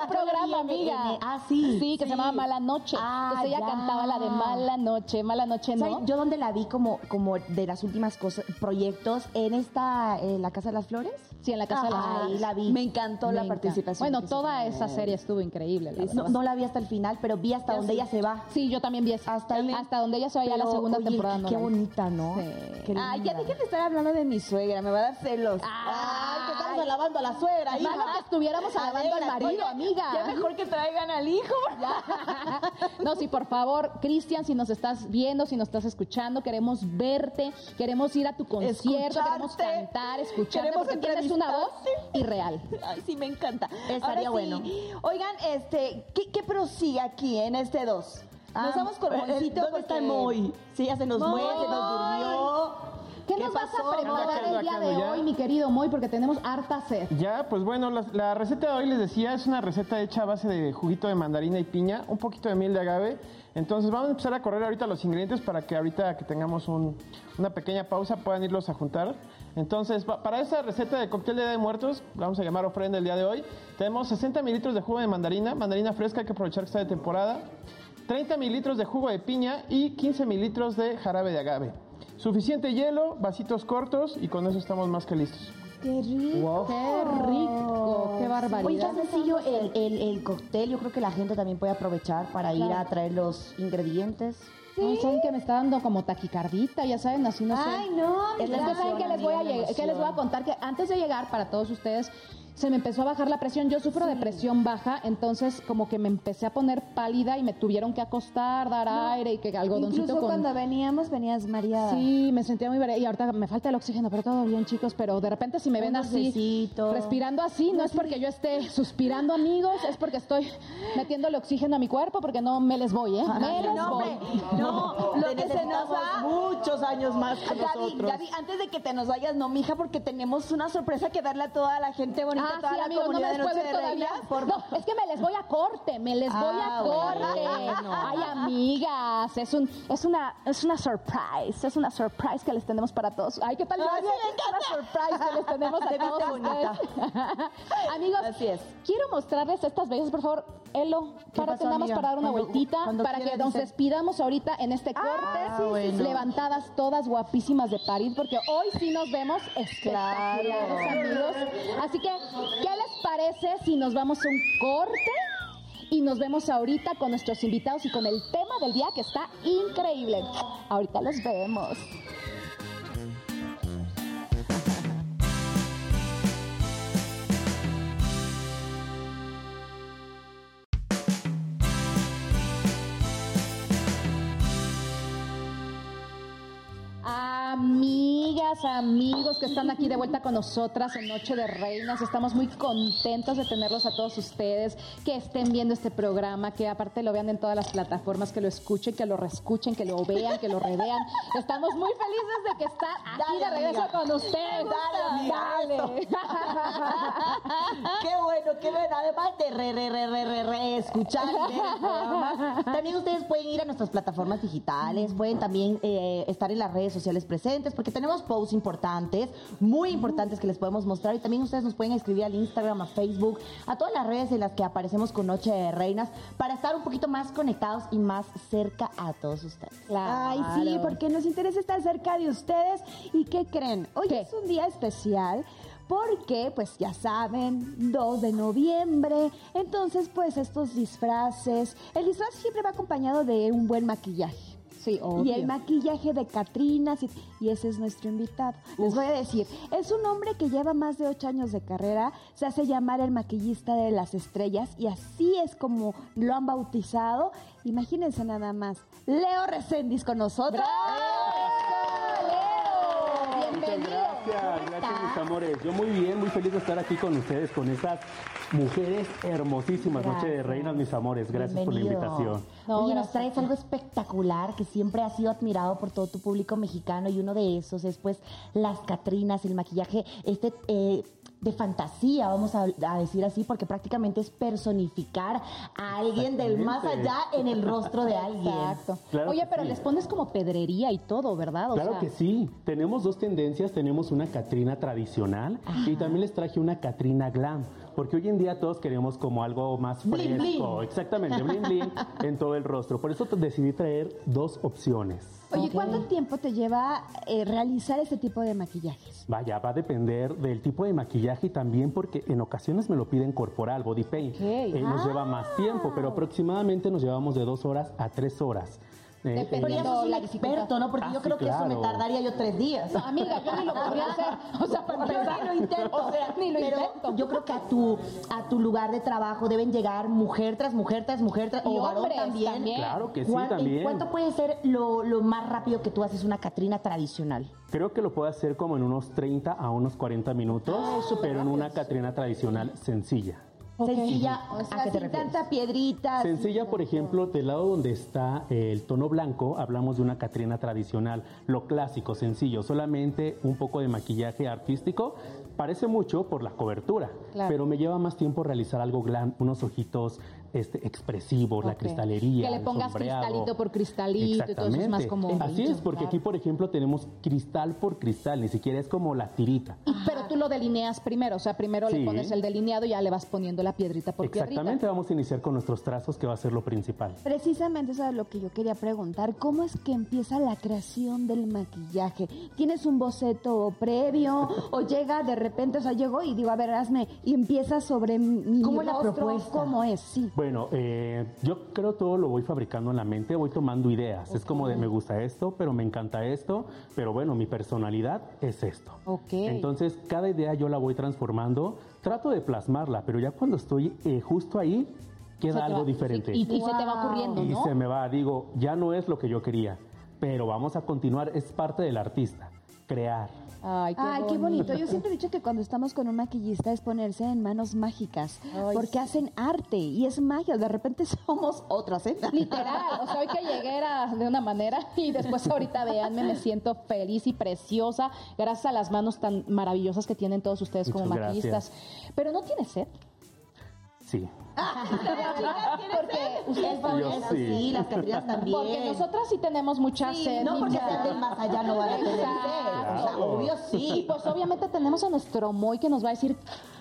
Un programa, amiga. Ah, sí. Sí, que se llamaba Mala Noche. Ah, Entonces ella ya. cantaba la de Mala Noche, Mala Noche. ¿no? Yo donde la vi como, como de las últimas cosas, proyectos, en esta, eh, La Casa de las Flores. Sí, en la Casa de las Ahí Flores. la vi. Me encantó Me la encanta. participación. Bueno, toda esa serie estuvo increíble, la No, no la vi hasta el final, pero vi hasta donde sí. ella se va. Sí, yo también vi esa. Hasta ahí. Hasta donde ella se vaya a la segunda oye, temporada. no Qué la vi. bonita, ¿no? Sí. Qué Ay, ya dejen de estar hablando de mi suegra, me va a dar celos. Ay, que estamos alabando a la suegra, hija. Malo que estuviéramos alabando al marido, oiga, amiga. Ya mejor que traigan al hijo. No, sí, por favor, Cristian, si nos estás viendo, si nos estás escuchando, queremos verte, queremos ir a tu concierto, queremos cantar, escucharte, Queremos porque tienes una voz irreal. Ay, sí, me encanta. Estaría Ahora sí, bueno. Oigan, este, ¿qué, qué prosigue aquí en este 2? Nos vamos con Moisito. ¿Dónde está Moy? Sí, ya se nos Moy. fue, se nos durmió. ¿Qué, nos vas pasó? a preparar el día de ya. hoy, mi querido Moy? Porque tenemos harta sed. Ya, pues bueno, la, la receta de hoy les decía es una receta hecha a base de juguito de mandarina y piña, un poquito de miel de agave. Entonces vamos a empezar a correr ahorita los ingredientes para que ahorita que tengamos un- una pequeña pausa puedan irlos a juntar. Entonces, pa- para esta receta de cóctel de Día de Muertos, vamos a llamar ofrenda el día de hoy, tenemos 60 mililitros de jugo de mandarina, mandarina fresca, hay que aprovechar que está de temporada, 30 mililitros de jugo de piña y 15 mililitros de jarabe de agave. Suficiente hielo, vasitos cortos y con eso estamos más que listos. Qué rico. Qué rico, qué Oye, barbaridad. está sencillo el, el, el cóctel. Yo creo que la gente también puede aprovechar para ir a traer los ingredientes. Ay, ¿Saben que me está dando como taquicardita? Ya saben, así no sé. Ay, no, Es mira. la Es que saben que les voy a que les voy contar que antes de llegar para todos ustedes se me empezó a bajar la presión. Yo sufro de presión baja, entonces como que me empecé a poner pálida y me tuvieron que acostar, dar aire y que algodoncito Incluso con cuando veníamos, venías mareada. Sí, me sentía muy variada. Y ahorita me falta el oxígeno, pero todo bien, chicos. Pero de repente, si me ven así, respirando así, no es porque yo esté suspirando, amigos, es porque estoy metiéndole oxígeno a mi cuerpo, porque no me les voy, ¿eh? Me les no, voy. no, lo Te que se nos va. muchos años más con Gaby, nosotros. Gaby, antes de que te nos vayas, no, mija, porque tenemos una sorpresa que darle a toda la gente bonita, Ah, toda sí, la amigos, no me comunidad de Noche de todavía. Por- No, es que me les voy a corte, me les voy a Ah, corte. bueno. Ay, amigas, es un, es una, es una surprise, es una surprise que les tenemos para todos. Ay, ¿qué tal? Ay, encanta. Una surprise que les tenemos a todos amigos, Así es. quiero mostrarles estas bellas, por favor, Elo, párate nada más para dar una Cuando- vueltita, cuando para que nos despidamos ahorita en este corte, Ah, sí, sí. levantadas todas guapísimas de París, porque hoy sí nos vemos espectaculares, Claro. amigos. Así que, ¿qué les parece si nos vamos a un corte? Y nos vemos ahorita con nuestros invitados y con el tema del día que está increíble. Ahorita los vemos. Amigas, amigos que están aquí de vuelta con nosotras en Noche de Reinas, estamos muy contentos de tenerlos a todos ustedes, que estén viendo este programa, que aparte lo vean en todas las plataformas, que lo escuchen, que lo reescuchen, que lo vean, que lo revean. Estamos muy felices de que están aquí Dale, de regreso amiga. con ustedes. Dale, Dale. Qué bueno, qué bueno. Además de re, re, re, re, re, re, escuchar también ustedes pueden ir a nuestras plataformas digitales, pueden también eh, estar en las redes sociales presentes, porque tenemos posts importantes, muy importantes que les podemos mostrar. Y también ustedes nos pueden escribir al Instagram, a Facebook, a todas las redes en las que aparecemos con Noche de Reinas para estar un poquito más conectados y más cerca a todos ustedes. Ay, sí, porque nos interesa estar cerca de ustedes. ¿Y qué creen? Hoy ¿Qué? es un día especial porque, pues ya saben, 2 de noviembre. Entonces, pues estos disfraces. El disfraz siempre va acompañado de un buen maquillaje. Sí, obvio. Y el maquillaje de Catrinas, y, y ese es nuestro invitado. Les voy a decir, es un hombre que lleva más de ocho años de carrera, se hace llamar el maquillista de las estrellas, y así es como lo han bautizado. Imagínense nada más, Leo Reséndiz con nosotros. Muchas gracias, gracias mis amores. Yo muy bien, muy feliz de estar aquí con ustedes, con estas mujeres hermosísimas. Noche de reinas, mis amores. Gracias por la invitación. No, Oye, nos traes algo espectacular que siempre ha sido admirado por todo tu público mexicano y uno de esos es pues las Catrinas, el maquillaje este eh, de fantasía, vamos a, a decir así, porque prácticamente es personificar a alguien del más allá en el rostro de alguien. Exacto. Claro Oye, pero sí. les pones como pedrería y todo, ¿verdad? O Claro sea, que sí. Tenemos dos tendencias. Tenemos una Catrina tradicional y también les traje una Catrina glam. Porque hoy en día todos queremos como algo más fresco. bling. Exactamente, bling bling en todo el rostro. Por eso decidí traer dos opciones. Oye. ¿cuánto tiempo te lleva eh, realizar este tipo de maquillajes? Vaya, va a depender del tipo de maquillaje y también porque en ocasiones me lo piden corporal, body paint. Ok. Eh, Nos lleva más tiempo, pero aproximadamente nos llevamos de dos horas a tres horas. Un la experto, ¿no? Porque Ah, yo sí, creo que eso me tardaría yo tres días. No, amiga, yo ni lo podría hacer. O sea, para Yo empezar, ni lo intento. O sea, ni lo pero intento. yo creo que a tu, a tu lugar de trabajo deben llegar mujer tras mujer tras mujer tras, Y o varón hombres también. también. Claro que sí, ¿Cuán- en también. ¿Cuánto puede ser lo, lo más rápido que tú haces una Catrina tradicional? Creo que lo puedo hacer como en unos 30 a unos 40 minutos, súper pero en una. Catrina tradicional sencilla. Sencilla, O sea, ¿a qué te sin refieres? tanta piedrita. Sencilla, por ejemplo, del lado donde está el tono blanco, hablamos de una Catrina tradicional, lo clásico, sencillo, solamente un poco de maquillaje artístico. Parece mucho por la cobertura, Claro. pero me lleva más tiempo realizar algo glam, unos ojitos este, expresivos, la cristalería. Que le pongas sombreado. cristalito por cristalito y todo eso es más como... Así es, porque aquí, por ejemplo, tenemos cristal por cristal, ni siquiera es como la tirita. Y- pero tú lo delineas primero, o sea, primero le pones el delineado y ya le vas poniendo la piedrita por Exactamente, piedrita. vamos a iniciar con nuestros trazos, que va a ser lo principal. Precisamente eso es lo que yo quería preguntar. ¿Cómo es que empieza la creación del maquillaje? ¿Tienes un boceto previo o llega de repente, o sea, llegó y digo, a ver, hazme, y empieza sobre mi ¿Cómo es la rostro? propuesta? ¿Cómo es? Sí. Bueno, eh, yo creo todo lo voy fabricando en la mente, voy tomando ideas. Es como de me gusta esto, pero me encanta esto, pero bueno, mi personalidad es esto. Ok. Entonces, cada idea yo la voy transformando, trato de plasmarla, pero ya cuando estoy eh, justo ahí, queda algo va- diferente. Y, y se te va ocurriendo, Y ¿no? se me va, digo, ya no es lo que yo quería, pero vamos a continuar, es parte del artista, crear. Ay, qué, Ay, qué bonito. Yo siempre he dicho que cuando estamos con un maquillista es ponerse en manos mágicas, Ay, porque hacen arte y es magia. De repente somos otras, ¿eh? Literal, o sea, hoy que llegué era de una manera y después ahorita véanme, me siento feliz y preciosa gracias a las manos tan maravillosas que tienen todos ustedes como maquillistas. Pero no tiene sed. Sí. Porque ustedes favorito, sí. sí, las Catrinas también. porque nosotras sí tenemos mucha Sí, sed. no porque mucha- sean del más allá no van a tener sed. O sea, obvio Y sí. pues obviamente tenemos a nuestro Moy que nos va a decir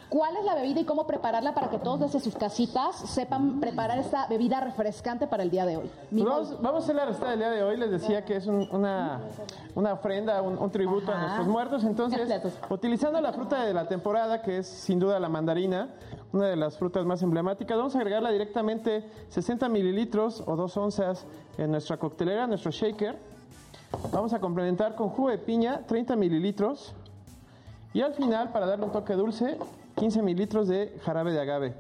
cuál es la bebida y cómo prepararla para que todos desde sus casitas sepan preparar esta bebida refrescante para el día de hoy. Pues vamos, vamos a hacer la receta del día de hoy. Les decía que es un- una, una ofrenda, un, un tributo a nuestros muertos. Entonces, utilizando la fruta de la temporada, que es sin duda la mandarina, una de las frutas más emblemáticas, vamos a agregarla directamente 60 mililitros o 2 onzas en nuestra coctelera, nuestro shaker. Vamos a complementar con jugo de piña, 30 mililitros. Y al final, para darle un toque dulce, 15 mililitros de jarabe de agave.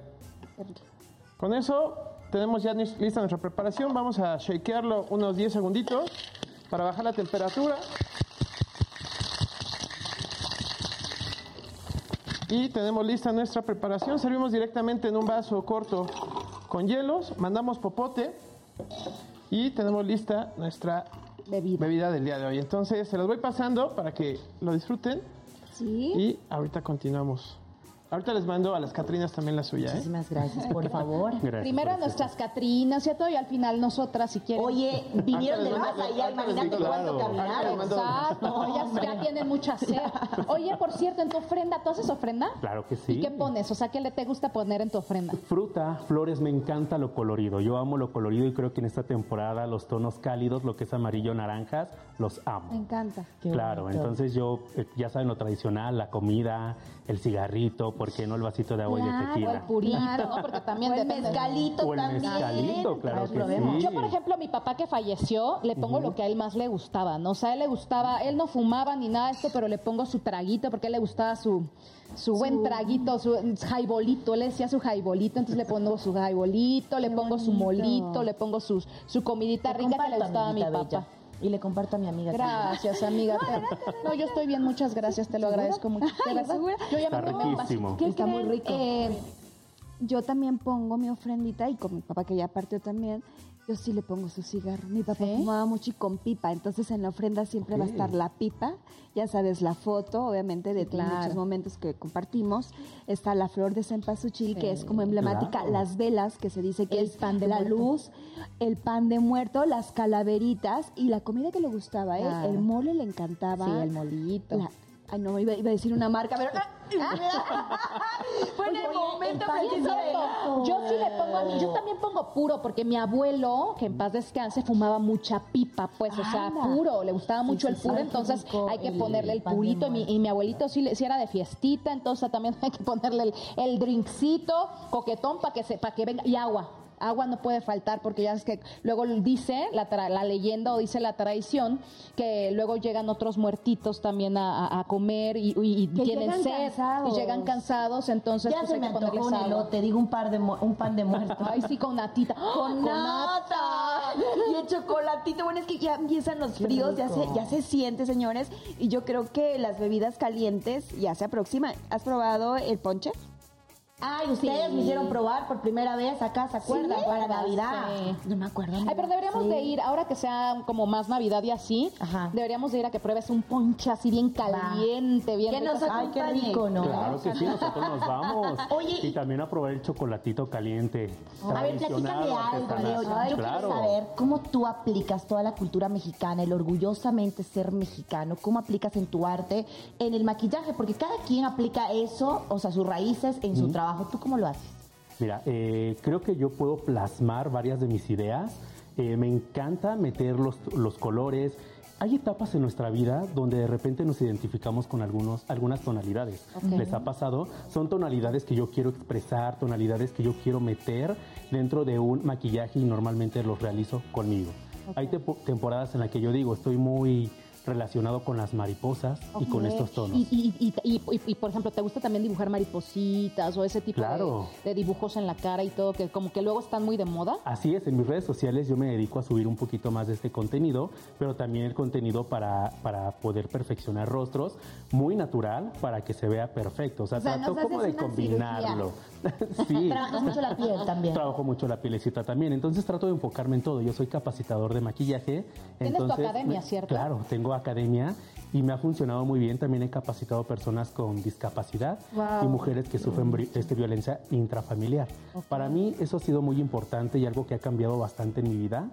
Con eso tenemos ya lista nuestra preparación. Vamos a shakearlo unos 10 segunditos para bajar la temperatura. Y tenemos lista nuestra preparación. Servimos directamente en un vaso corto con hielos. Mandamos popote. Y tenemos lista nuestra Bebida. bebida del día de hoy. Entonces se los voy pasando para que lo disfruten. Sí. Y ahorita continuamos. Ahorita les mando a las Catrinas también la suya, ¿eh? Muchísimas gracias, por favor. Gracias, Primero a nuestras Catrinas, ¿cierto? Y al final nosotras, si quieren. Oye, vinieron Ahorita más allá, imagínate cuánto caminaron. Exacto, ellas ya tienen mucha sed. Oye, por cierto, en tu ofrenda, ¿tú haces ofrenda? Claro que sí. ¿Y qué pones? O sea, ¿qué le te gusta poner en tu ofrenda? Fruta, flores, me encanta lo colorido. Yo amo lo colorido y creo que en esta temporada los tonos cálidos, lo que es amarillo, naranjas, los amo. Me encanta. Qué claro, bonito. entonces yo, eh, ya saben lo tradicional, la comida, el cigarrito, ¿por qué no el vasito de agua y de O el tequila? purito, ¿no? Porque también O el mezcalito O el también. mezcalito, claro que sí. Yo, por ejemplo, a mi papá que falleció, le pongo lo que a él más le gustaba, ¿no? O sea, a él le gustaba, él no fumaba ni nada de esto, pero le pongo su traguito, porque a él le gustaba su, su buen traguito, su jaibolito, él le decía su jaibolito, entonces le pongo su jaibolito, le pongo su molito, le pongo su, su comidita rica que le gustaba a mi papá. bella. Y le comparto a mi amiga. también. Gracias, amiga. No, yo estoy bien, muchas gracias, te lo agradezco mucho. Yo ya Está me riquísimo. ¿Qué Está muy creen? rico. Eh, yo también pongo mi ofrendita y con mi papá que ya partió también, yo sí le pongo su cigarro. Mi papá ¿Sí? fumaba mucho y con pipa, entonces en la ofrenda siempre va a estar la pipa, ya sabes, la foto, obviamente, de claro. muchos momentos que compartimos. Está la flor de cempasúchil, que es como emblemática, Claro. las velas, que se dice que El es pan de la muerto. luz, el pan de muerto, las calaveritas y la comida que le gustaba, ¿eh? Claro. El mole le encantaba. Sí, el molito. La- ay, no, iba, iba a decir una marca, pero... Fue en el momento cierto. Yo sí le pongo a mí, yo también pongo puro, porque mi abuelo, que en paz descanse, fumaba mucha pipa, pues, o sea, Anda. puro, le gustaba mucho sí, el puro, entonces hay que ponerle el purito, y mi, y mi abuelito sí, le- sí era de fiestita, entonces también hay que ponerle el, el drinkcito, coquetón, para que, se, para que venga, y agua. Agua no puede faltar porque ya es que luego dice la, tra- la leyenda o dice la tradición que luego llegan otros muertitos también a, a- a comer y, y- y Que tienen sed cansados. y llegan cansados, entonces Ya pues se hay me que ponerles un elote, digo un, par de un pan de muerto. Ay, sí, con natita. con nata y el chocolatito. Bueno, es que ya empiezan los fríos, ya se, ya se siente, señores. Y yo creo que las bebidas calientes ya se aproximan. ¿Has probado el ponche? Ay, ustedes me hicieron probar por primera vez acá, ¿se acuerdan? Para Navidad. Sí. No me acuerdo. Ay, pero deberíamos Sí. de ir, ahora que sea como más Navidad y así, Ajá. deberíamos de ir a que pruebes un ponche así bien caliente, bien Que rico. nos Ay, qué acompañe. rico, ¿no? Claro que sí, nosotros nos vamos. Oye, y también a probar el chocolatito caliente. A ver, platícame algo. Leo. Yo claro. quiero saber cómo tú aplicas toda la cultura mexicana, el orgullosamente ser mexicano, cómo aplicas en tu arte, en el maquillaje, porque cada quien aplica eso, o sea, sus raíces en su trabajo. ¿Tú cómo lo haces? Mira, eh, creo que yo puedo plasmar varias de mis ideas. Eh, me encanta meter los, los colores. Hay etapas en nuestra vida donde de repente nos identificamos con algunos, algunas tonalidades. ¿Les ha pasado? Son tonalidades que yo quiero expresar, tonalidades que yo quiero meter dentro de un maquillaje y normalmente los realizo conmigo. Hay temporadas en las que yo digo, estoy muy relacionado con las mariposas y con estos tonos. Y, y- y- y- y- y, por ejemplo, ¿te gusta también dibujar maripositas o ese tipo Claro. de, de dibujos en la cara y todo, que como que luego están muy de moda? Así es, en mis redes sociales yo me dedico a subir un poquito más de este contenido, pero también el contenido para, para poder perfeccionar rostros muy natural para que se vea perfecto. O sea, O sea, trato como de combinarlo. sí. Trabajas mucho la piel también. Trabajo mucho la pielecita también, entonces trato de enfocarme en todo. Yo soy capacitador de maquillaje. Tienes tu entonces, academia, me- ¿cierto? Claro, tengo academia y me ha funcionado muy bien. También he capacitado personas con discapacidad y mujeres que sufren este, violencia intrafamiliar. Para mí eso ha sido muy importante y algo que ha cambiado bastante en mi vida.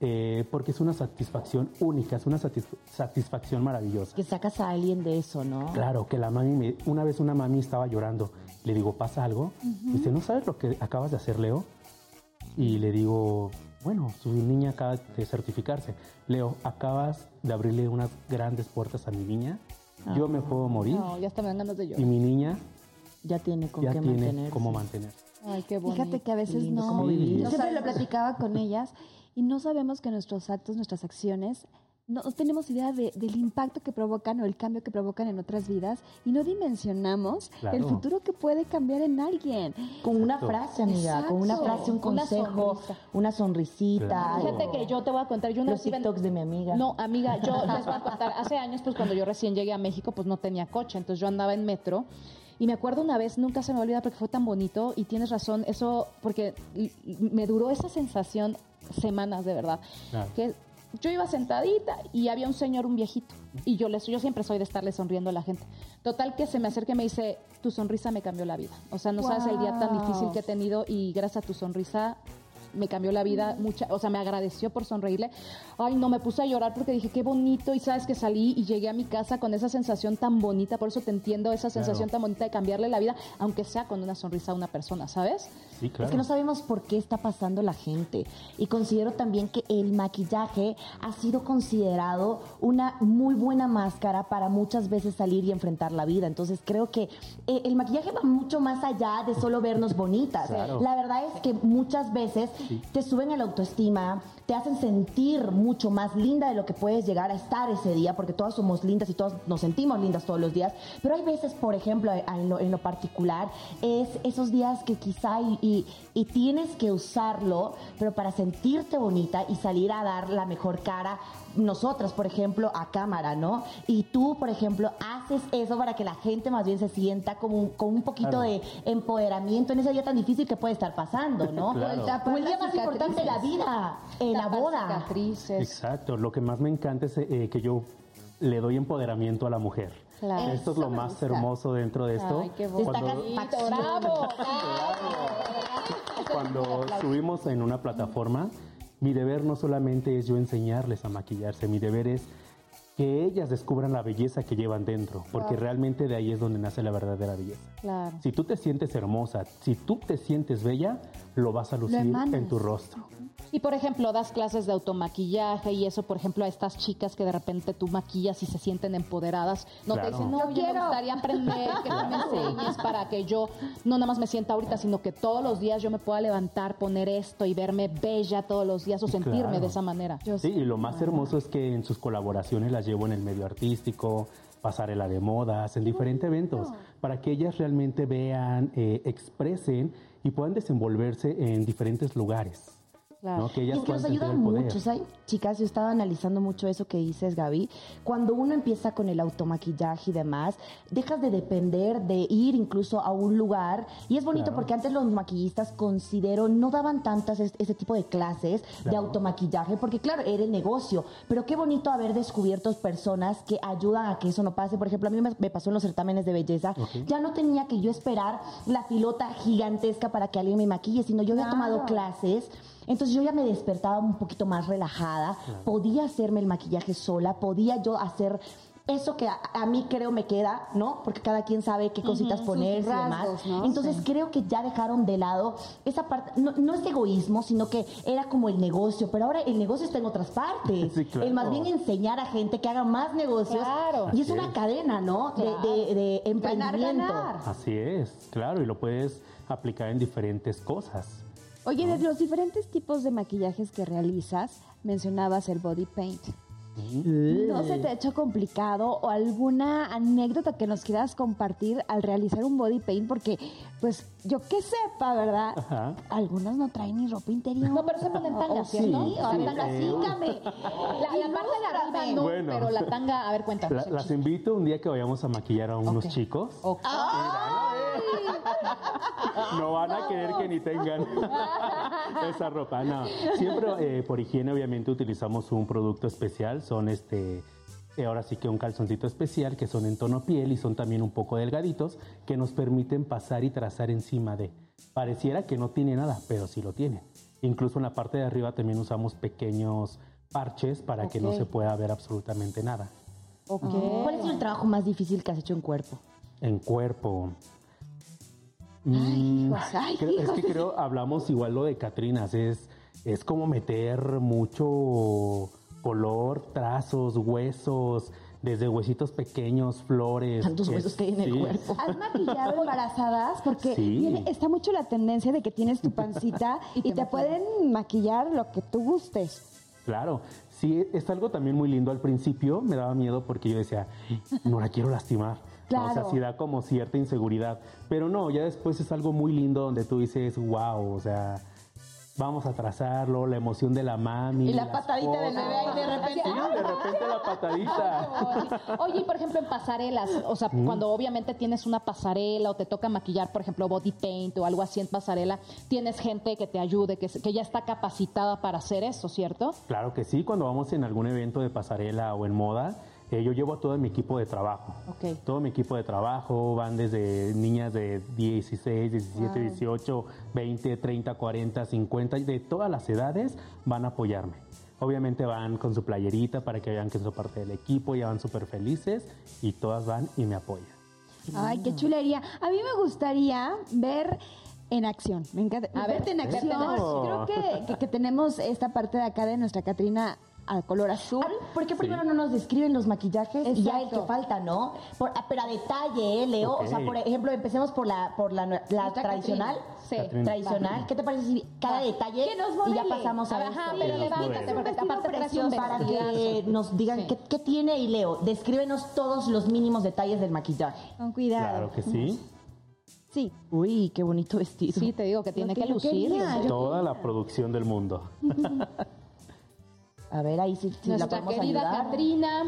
eh, porque es una satisfacción única, es una satis- satisfacción maravillosa. Que sacas a alguien de eso, ¿no? Claro, que la mami, me- una vez una mami estaba llorando. Le digo, ¿pasa algo? Dice, ¿no sabes lo que acabas de hacer, Leo? Y le digo, bueno, su niña acaba de certificarse. Leo, acabas de abrirle unas grandes puertas a mi niña. Yo me puedo morir No, ya hasta me dan ganas de y llorar. mi niña Ya tiene con ya qué tiene mantenerse. cómo mantener. Ay, qué bonito. Fíjate que a veces lindo, no. cómo vivir. Yo siempre lo platicaba con ellas y no sabemos que nuestros actos, nuestras acciones, no tenemos idea de- del impacto que provocan o el cambio que provocan en otras vidas y no dimensionamos Claro. el futuro que puede cambiar en alguien. Con una Exacto. frase, amiga, con una frase, un Una consejo, sonrisa. una sonrisita. Claro. Fíjate que yo te voy a contar, yo una Los TikToks de mi amiga. No, amiga, yo les voy a contar, hace años, pues cuando yo recién llegué a México, pues no tenía coche, entonces yo andaba en metro. Y me acuerdo una vez, nunca se me olvida porque fue tan bonito y tienes razón, eso, porque me duró esa sensación semanas de verdad. Claro. Que Yo iba sentadita y había un señor, un viejito. Y yo, les, yo siempre soy de estarle sonriendo a la gente. Total que se me acerca y me dice, tu sonrisa me cambió la vida. O sea, no sabes el día tan difícil que he tenido y gracias a tu sonrisa me cambió la vida, mucha, o sea, me agradeció por sonreírle. Ay, no, me puse a llorar porque dije, qué bonito, y sabes que salí y llegué a mi casa con esa sensación tan bonita, por eso te entiendo, esa sensación tan bonita de cambiarle la vida, aunque sea con una sonrisa a una persona, ¿sabes? Sí, claro. Es que no sabemos por qué está pasando la gente. Y considero también que el maquillaje ha sido considerado una muy buena máscara para muchas veces salir y enfrentar la vida. Entonces creo que eh, el maquillaje va mucho más allá de solo vernos bonitas. Claro. La verdad es que muchas veces te suben el autoestima, te hacen sentir mucho más linda de lo que puedes llegar a estar ese día, porque todas somos lindas y todas nos sentimos lindas todos los días. Pero hay veces, por ejemplo, en lo, particular, es esos días que quizá y tienes que usarlo, pero para sentirte bonita y salir a dar la mejor cara. Nosotras, por ejemplo, a cámara, ¿no? Y tú, por ejemplo, haces eso para que la gente más bien se sienta como un, con un poquito Claro. de empoderamiento en ese día tan difícil que puede estar pasando, ¿no? Claro. O el- Como el día más importante de la vida, en la boda. cicatrices. Exacto, lo que más me encanta es eh, que yo le doy empoderamiento a la mujer. Claro. Esto es lo más hermoso dentro de esto. Ay, qué bonito. Cuando- Bravo, Cuando subimos en una plataforma, mi deber no solamente es yo enseñarles a maquillarse, mi deber es que ellas descubran la belleza que llevan dentro, porque realmente de ahí es donde nace la verdadera belleza. Claro. Si tú te sientes hermosa, si tú te sientes bella, lo vas a lucir en tu rostro. Y por ejemplo, das clases de automaquillaje y eso, por ejemplo, a estas chicas que de repente tú maquillas y se sienten empoderadas, no Claro. te dicen, no, Yo yo, quiero". me gustaría aprender, que tú me enseñes para que yo no nada más me sienta ahorita, sino que todos los días yo me pueda levantar, poner esto y verme bella todos los días o sentirme Claro. de esa manera. Sí, y lo más hermoso es que en sus colaboraciones las llevo en el medio artístico, pasarela de modas, en diferentes eventos, para que ellas realmente vean, eh, expresen y puedan desenvolverse en diferentes lugares. Claro. ¿no? Que Y ellas es que nos sentir ayuda el poder. mucho, ¿sabes? Chicas, yo estaba analizando mucho eso que dices, Gaby. Cuando uno empieza con el automaquillaje y demás, dejas de depender de ir incluso a un lugar. Y es bonito Claro. porque antes los maquillistas, considero, no daban tantas es- ese tipo de clases de Claro. automaquillaje, porque claro, era el negocio. Pero qué bonito haber descubierto personas que ayudan a que eso no pase. Por ejemplo, a mí me, me pasó en los certámenes de belleza. Ok. Ya no tenía que yo esperar la filota gigantesca para que alguien me maquille, sino yo había tomado clases. Entonces yo ya me despertaba un poquito más relajada, podía hacerme el maquillaje sola, podía yo hacer eso que a, a mí creo me queda, ¿no? Porque cada quien sabe qué cositas poner y demás. Entonces creo que ya dejaron de lado esa parte, no, no es egoísmo, sino que era como el negocio, pero ahora el negocio está en otras partes. Sí, claro. El más bien enseñar a gente que haga más negocios. Claro. Y es Así una es. cadena, ¿no? De, de- de emprendimiento. ganar. Así es, claro, y lo puedes aplicar en diferentes cosas. Oye, de los diferentes tipos de maquillajes que realizas, mencionabas el body paint. ¿No se te ha hecho complicado o alguna anécdota que nos quieras compartir al realizar un body paint? Porque, pues, yo que sepa, ¿verdad? Ajá. Algunos no traen ni ropa interior. No, pero se ponen tanga, Oh, ¿cierto? sí, La sí, tanga, eh, sígame. La, la parte de arriba no, Bueno. pero la tanga, a ver, cuéntanos. La- las invito un día que vayamos a maquillar a unos chicos. Ok. No van a querer que ni tengan esa ropa. No, siempre eh, por higiene obviamente utilizamos un producto especial. Son este, eh, ahora sí que un calzoncito especial que son en tono piel y son también un poco delgaditos que nos permiten pasar y trazar encima de. Pareciera que no tiene nada, pero sí lo tiene. Incluso en la parte de arriba también usamos pequeños parches para que no se pueda ver absolutamente nada. Ok. ¿Cuál es el trabajo más difícil que has hecho en cuerpo? En cuerpo. Mm, hijos, ay, creo- es que creo, hablamos igual lo de Catrinas, es, es como meter mucho color, trazos, huesos, desde huesitos pequeños, flores. Tantos es- huesos que hay en el sí. cuerpo. ¿Has maquillado embarazadas? Porque Sí. está mucho la tendencia de que tienes tu pancita y te pueden maquillar lo que tú gustes. Claro, sí, es algo también muy lindo. Al principio me daba miedo porque yo decía, no la quiero lastimar. O sea, sí da como cierta inseguridad. Pero no, ya después es algo muy lindo donde tú dices, wow, o sea, vamos a trazarlo, la emoción de la mami. Y la patadita del bebé ahí de repente. Sí, de repente la patadita. Oye, y por ejemplo, en pasarelas, o sea, cuando obviamente tienes una pasarela o te toca maquillar, por ejemplo, body paint o algo así en pasarela, tienes gente que te ayude, que, que ya está capacitada para hacer eso, ¿cierto? Claro que sí, cuando vamos en algún evento de pasarela o en moda, eh, yo llevo a todo mi equipo de trabajo. Ok. Todo mi equipo de trabajo van desde niñas de 16, 17, 18, 20, 30, 40, 50, de todas las edades van a apoyarme. Obviamente van con su playerita para que vean que son parte del equipo, ya van súper felices y todas van y me apoyan. Ay, qué chulería. A mí me gustaría ver en acción. Me encanta. A ver, verte en acción. Creo que, que- que tenemos esta parte de acá de nuestra Catrina a color azul. ¿Por qué primero no nos describen los maquillajes y ya el Exacto. que falta, no? Por- ah, pero a detalle, ¿eh, Leo? O sea, por ejemplo, empecemos por la, por la, tradicional. Catrina. Sí. Catrina. Tradicional. ¿Qué te parece si cada detalle Que nos y ya pasamos a Ajá, esto? pero nos porque aparte para que nos digan Sí. qué, qué tiene y Leo, descríbenos todos los mínimos detalles del maquillaje. Con cuidado. Claro que sí. Sí. Uy, qué bonito vestido. Sí, te digo que tiene que lucir. quería. Toda la producción del mundo. A ver, ahí sí, sí la podemos querida ayudar. Catrina.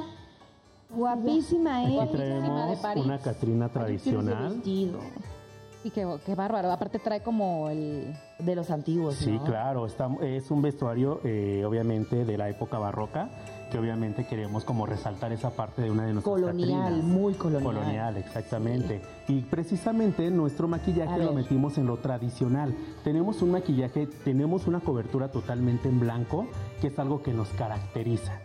Guapísima, Aquí ¿eh? De traemos París. una Catrina tradicional. Y qué, qué bárbaro. Aparte trae como el... de los antiguos, Sí, ¿no? claro, está- es un vestuario eh, obviamente de la época barroca, que obviamente queremos como resaltar esa parte de una de nuestras Colonial, Catrinas. muy colonial. Colonial, exactamente. Y precisamente nuestro maquillaje lo metimos en lo tradicional. Tenemos un maquillaje, tenemos una cobertura totalmente en blanco, que es algo que nos caracteriza,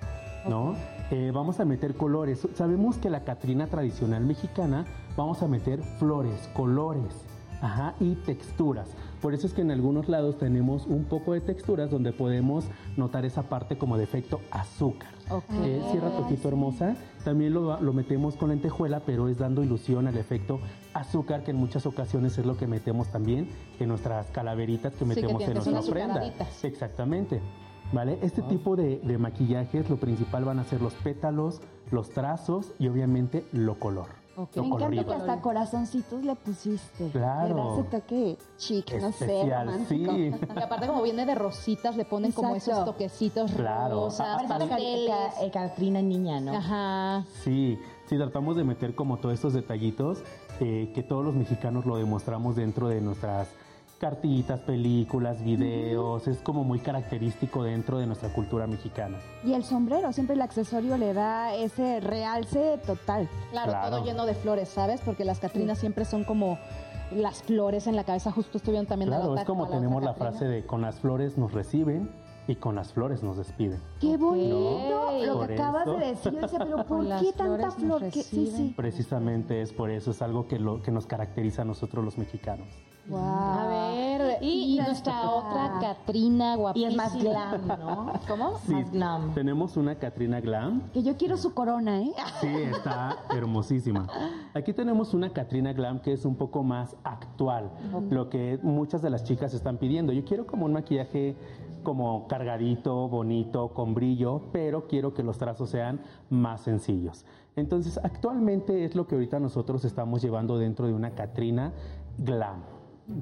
¿no? Eh, vamos a meter colores. Sabemos que la Catrina tradicional mexicana, vamos a meter flores, colores, ajá, y texturas. Por eso es que en algunos lados tenemos un poco de texturas donde podemos notar esa parte como de efecto azúcar. Ok. Eh, cierra tu ojito hermosa. También lo, lo metemos con lentejuela, pero es dando ilusión al efecto azúcar, que en muchas ocasiones es lo que metemos también en nuestras calaveritas que metemos en que nuestra prenda. Exactamente. ¿Vale? Este tipo de, de maquillajes, lo principal van a ser los pétalos, los trazos y obviamente lo color. Ok. Lo Me encanta que hasta corazoncitos le pusiste. Claro. Le da ese toque chic, no sé, Especial, romántico. sí. Y aparte como viene de rositas, le ponen como esos toquecitos Claro. rosas, Parece. Ca- eh, Catrina niña, ¿no? Ajá. Sí, sí, tratamos de meter como todos estos detallitos eh, que todos los mexicanos lo demostramos dentro de nuestras cartitas, películas, videos. Es como muy característico dentro de nuestra cultura mexicana. Y el sombrero, siempre el accesorio le da ese realce total. Claro, Claro. todo lleno de flores, ¿sabes? Porque las Catrinas siempre son como las flores en la cabeza. Justo estuvieron también la Claro, nota es como la tenemos la Catrina. frase de con las flores nos reciben y con las flores nos despiden. Qué bonito lo que acabas eso. de decir. Yo decía, pero ¿por qué tanta flor? Que- sí, sí. Precisamente es por eso, es algo que, lo, que nos caracteriza a nosotros los mexicanos. Wow. A ver, y, nuestra otra Catrina Y guapísima. es más glam, ¿no? ¿Cómo? Más glam. Tenemos una Catrina Glam Que yo quiero su corona, ¿eh? Sí, está hermosísima. Aquí tenemos una Katrina Glam que es un poco más actual, lo que muchas de las chicas están pidiendo. Yo quiero como un maquillaje como cargadito, bonito, con brillo, pero quiero que los trazos sean más sencillos. Entonces, actualmente es lo que ahorita nosotros estamos llevando dentro de una Katrina Glam.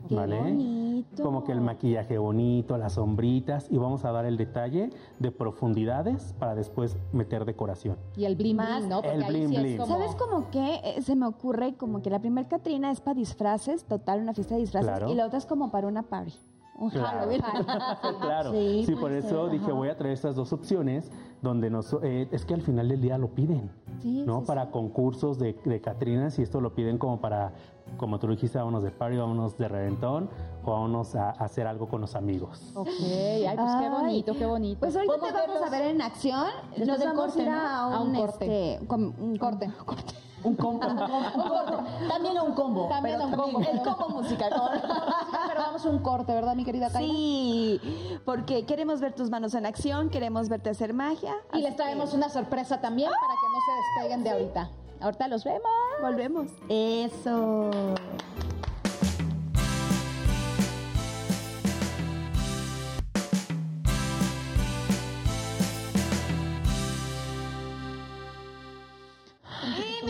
Qué ¿Vale? bonito. Como que el maquillaje bonito, las sombritas y vamos a dar el detalle de profundidades para después meter decoración. Y el bling Más bling, ¿no? Porque el ahí bling sí es bling. como... ¿Sabes como que eh, se me ocurre como que la primer Catrina es para disfraces, total, una fiesta de disfraces, Claro. y la otra es como para una party. Un Claro. Halloween. claro. Sí, Sí, por eso ser, dije, ajá. voy a traer estas dos opciones donde nos, eh, es que al final del día lo piden, Sí, ¿no? sí, para concursos de, de Catrinas y esto lo piden como para, como tú dijiste, vámonos de party, vámonos de reventón o vámonos a, a hacer algo con los amigos. Ok, ay, pues qué bonito, qué bonito. Pues ahorita te ¿Podemos vamos verlos? a ver en acción. Después Nos vamos corte, a ir ¿no? a un, A un corte. este, un Corte. corte. Un un combo, un combo. También un combo. También pero un combo, El pero- combo musical. Pero vamos a un corte, ¿verdad, mi querida? Sí, porque queremos ver tus manos en acción, queremos verte hacer magia. Y les traemos una sorpresa también para que no se despeguen de ahorita. Ahorita los vemos. Volvemos. Eso.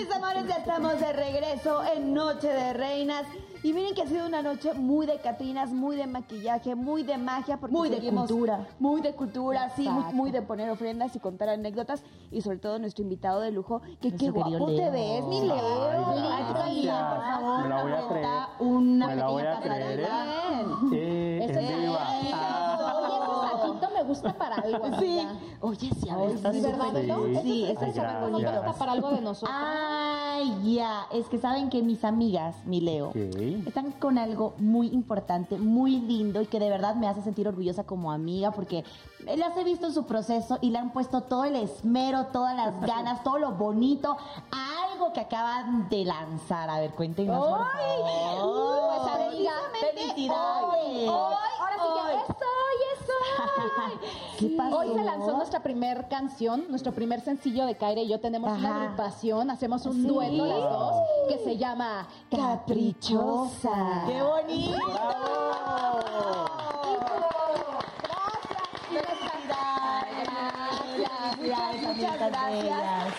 Mis amores, ya estamos de regreso en Noche de Reinas. Y miren que ha sido una noche muy de Catrinas, muy de maquillaje, muy de magia. Porque Muy de cultura. Muy de cultura, sí, muy, muy de poner ofrendas y contar anécdotas. Y sobre todo nuestro invitado de lujo, que qué Nuestro guapo te ves, mi Leo. Ay, Ay, por favor. Me la voy a creer. Una Me la voy pequeña a creer, me gusta para algo. Sí. Oye, sí, a ver, sí, ¿verdad. Sí. Sí, bonito. gusta para algo de nosotros. Ay, ya, es que saben que mis amigas, mi Leo, están con algo muy importante, muy lindo y que de verdad me hace sentir orgullosa como amiga porque las he visto en su proceso y le han puesto todo el esmero, todas las ganas, todo lo bonito a algo que acaban de lanzar. A ver, cuéntenos, por ¡Ay! favor. Pues, amiga, felicidades. hoy, Ahora sí que. ¿Qué pasó? Hoy se lanzó nuestra primer canción, nuestro primer sencillo de Kaira y yo tenemos una Ajá. agrupación, hacemos un Sí. dueto las dos que se llama Caprichosa. ¡Qué bonito! Muchas, muchas gracias.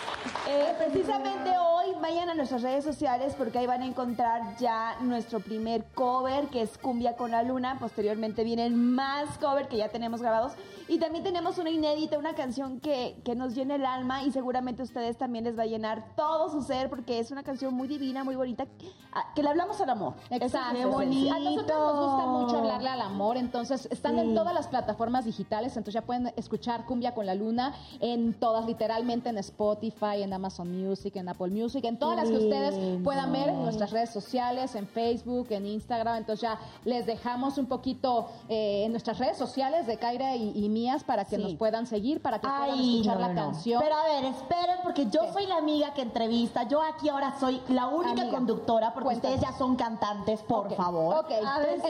Eh, precisamente hoy vayan a nuestras redes sociales porque ahí van a encontrar ya nuestro primer cover que es Cumbia con la Luna. Posteriormente vienen más cover que ya tenemos grabados. Y también tenemos una inédita, una canción que, que nos llena el alma y seguramente a ustedes también les va a llenar todo su ser porque es una canción muy divina, muy bonita, que le hablamos al amor. Exacto. qué bonito. A nosotros nos gusta mucho hablarle al amor, entonces están en Sí. todas las plataformas digitales, entonces ya pueden escuchar Cumbia con la Luna en todas, literalmente en Spotify, en Amazon Music, en Apple Music, en todas las que ustedes lindo. puedan ver en nuestras redes sociales, en Facebook, en Instagram, entonces ya les dejamos un poquito eh, en nuestras redes sociales de Kaira y, y mías para que Sí. nos puedan seguir, para que puedan escuchar no, la no, canción. Pero a ver, esperen, porque yo ¿Qué? soy la amiga que entrevista. Yo aquí ahora soy la única Amiga, conductora, porque cuéntanos. ustedes ya son cantantes, por favor. ok, A ver,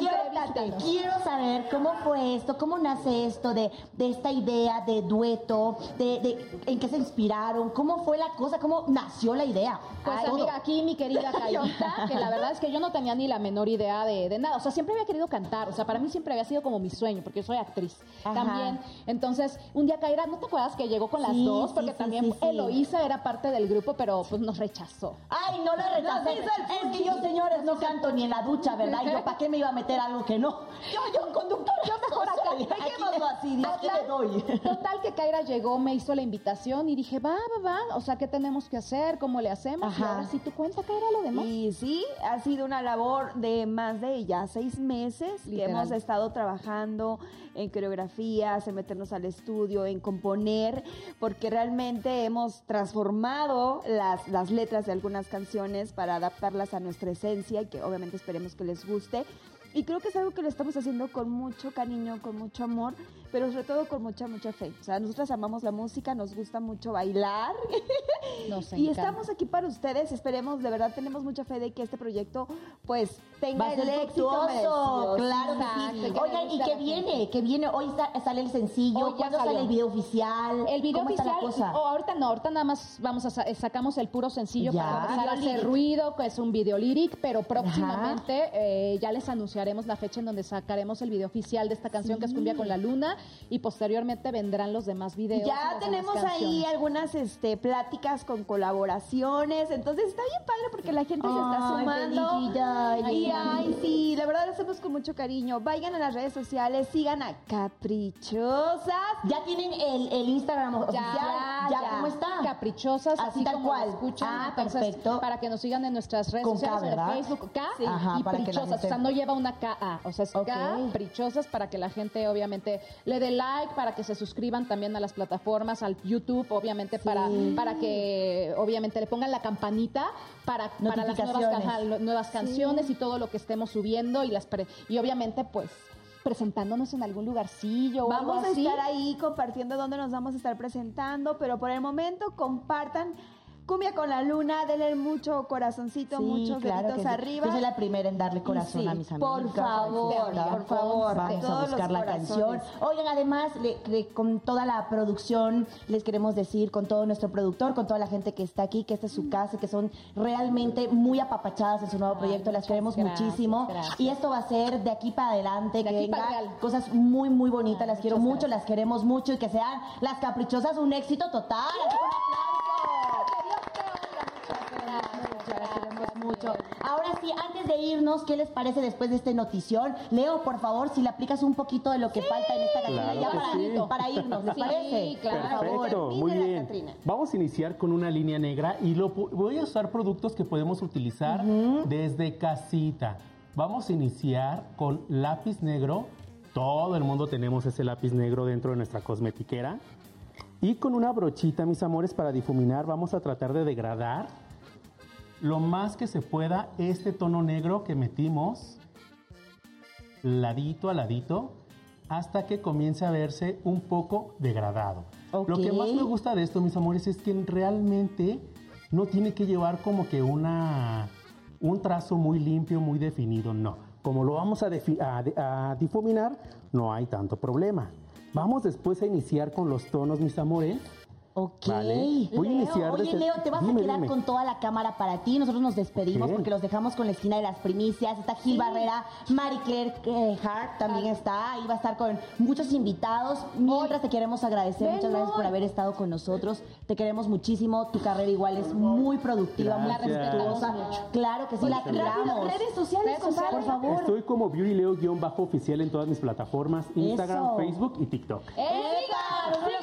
quiero, saber cómo fue esto, cómo nace esto de, de esta idea de dueto, de, de en qué se inspiraron, cómo fue la cosa, cómo nació la idea. Pues amiga, aquí mi querida Cairita, que la verdad es que yo no tenía ni la menor idea de, de nada. O sea, siempre había querido cantar. O sea, para mí siempre había sido como mi sueño, porque yo soy actriz Ajá. también. Entonces, un día Kaira, ¿no te acuerdas que llegó con las Sí, dos? Porque sí, también sí. Eloísa era parte del grupo, pero pues nos rechazó. Ay, no la hizo el es que yo, señores, no canto ni en la ducha, ¿verdad? Y yo, ¿para qué me iba a meter algo que no? Yo, yo, conductora. Yo mejor acá, dejémoslo así, ¿A qué le doy? Total que Kaira llegó, me hizo la invitación y dije, va, va, va. O sea, ¿qué tenemos que hacer? ¿Cómo le hacemos? Y Ajá. ahora sí, tú cuenta, Kaira, lo demás. Y sí, ha sido una labor de más de ya seis meses que Literal. hemos estado trabajando en coreografías, en meternos al estudio, en componer, porque realmente hemos transformado las, las letras de algunas canciones para adaptarlas a nuestra esencia y que obviamente esperemos que les guste. Y creo que es algo que lo estamos haciendo con mucho cariño, con mucho amor, pero sobre todo con mucha, mucha fe. O sea, nosotras amamos la música, nos gusta mucho bailar. Nos Y estamos aquí para ustedes, esperemos, de verdad tenemos mucha fe de que este proyecto pues tenga Va a ser el éxito fructuoso, merecido. claro que sí. que Oigan, le ¿y qué viene? ¿Qué viene? Hoy sa- sale el sencillo, Hoy ¿cuándo sale salió. el video oficial? El video ¿Cómo está oficial, la cosa? o ahorita no, ahorita nada más vamos a sa- sacamos el puro sencillo Ya. para empezar a hacer ruido, que es un video lyric, pero próximamente eh, ya les la fecha en donde sacaremos el video oficial de esta canción que es Cumbia con la Luna y posteriormente vendrán los demás videos. Ya tenemos ahí algunas este, pláticas con colaboraciones, entonces está bien padre porque la gente se está Ay, sumando. felicidades. Y ay, sí, la verdad lo hacemos con mucho cariño. Vayan a las redes sociales, sigan a Caprichosas. ¿Ya tienen el, el Instagram oficial? ya, ¿Ya, ya. cómo está? Caprichosas, Así así, tal como cual. lo escuchan. Ah, Entonces, perfecto. Para que nos sigan en nuestras redes Con K, sociales, el Facebook, K Sí. Ajá, y para que la Prichosas. gente- O sea, no lleva una KA, o sea, es Ok. Caprichosas para que la gente obviamente le dé like, para que se suscriban también a las plataformas, al YouTube, obviamente para, para que obviamente le pongan la campanita para, para las nuevas, ajá, nuevas canciones y todo lo que estemos subiendo y las pre- y obviamente pues presentándonos en algún lugarcillo o algo Vamos a así. estar ahí compartiendo dónde nos vamos a estar presentando, pero por el momento compartan Cumbia con la Luna, denle mucho corazoncito, Sí, muchos claro deditos arriba. Yo soy la primera en darle corazón sí, a mis por amigos. favor, por favor, Vamos a buscar la canción. Oigan, además, le- le- con toda la producción, les queremos decir, con todo nuestro productor, con toda la gente que está aquí, que esta es su casa, que son realmente muy apapachadas en su nuevo Ay, proyecto, las queremos gracias, muchísimo. gracias. Y esto va a ser de aquí para adelante, De que venga cosas muy, muy bonitas, Ay, las quiero mucho, gracias. las queremos mucho y que sean las caprichosas un éxito total que un aplauso. Que Dios te oiga, muchas gracias. Mucho. Ahora sí, antes de irnos, ¿qué les parece después de esta notición? Leo, por favor, si le aplicas un poquito de lo que falta en esta Claro ya para, sí. para irnos, ¿les Sí, parece? claro. Perfecto, muy bien. Vamos a iniciar con una línea negra y lo voy a usar productos que podemos utilizar desde casita. Vamos a iniciar con lápiz negro. Todo el mundo tenemos ese lápiz negro dentro de nuestra cosmetiquera. Y con una brochita, mis amores, para difuminar, vamos a tratar de degradar lo más que se pueda este tono negro que metimos ladito a ladito hasta que comience a verse un poco degradado. Lo que más me gusta de esto, mis amores, es que realmente no tiene que llevar como que una un trazo muy limpio, muy definido, no. Como lo vamos a difuminar, no hay tanto problema. Vamos después a iniciar con los tonos, mis amores. Ok. Vale. Voy a iniciar Oye, Leo, te vas Dime, a quedar dime. con toda la cámara para ti. Nosotros nos despedimos porque los dejamos con la esquina de las primicias. Está Gil Barrera, Marie Claire eh, Hart también está. Ahí va a estar con muchos invitados. Mientras te queremos agradecer. Ven Muchas gracias por haber estado con nosotros. Te queremos muchísimo. Tu carrera igual es muy productiva, muy respetuosa. Claro que sí, la Rápido, tiramos. redes sociales, Redes sociales. compadre. Por favor. Estoy como BeautyLeo-oficial en todas mis plataformas, Instagram, Eso. Facebook y TikTok. ¡Eh, sigan,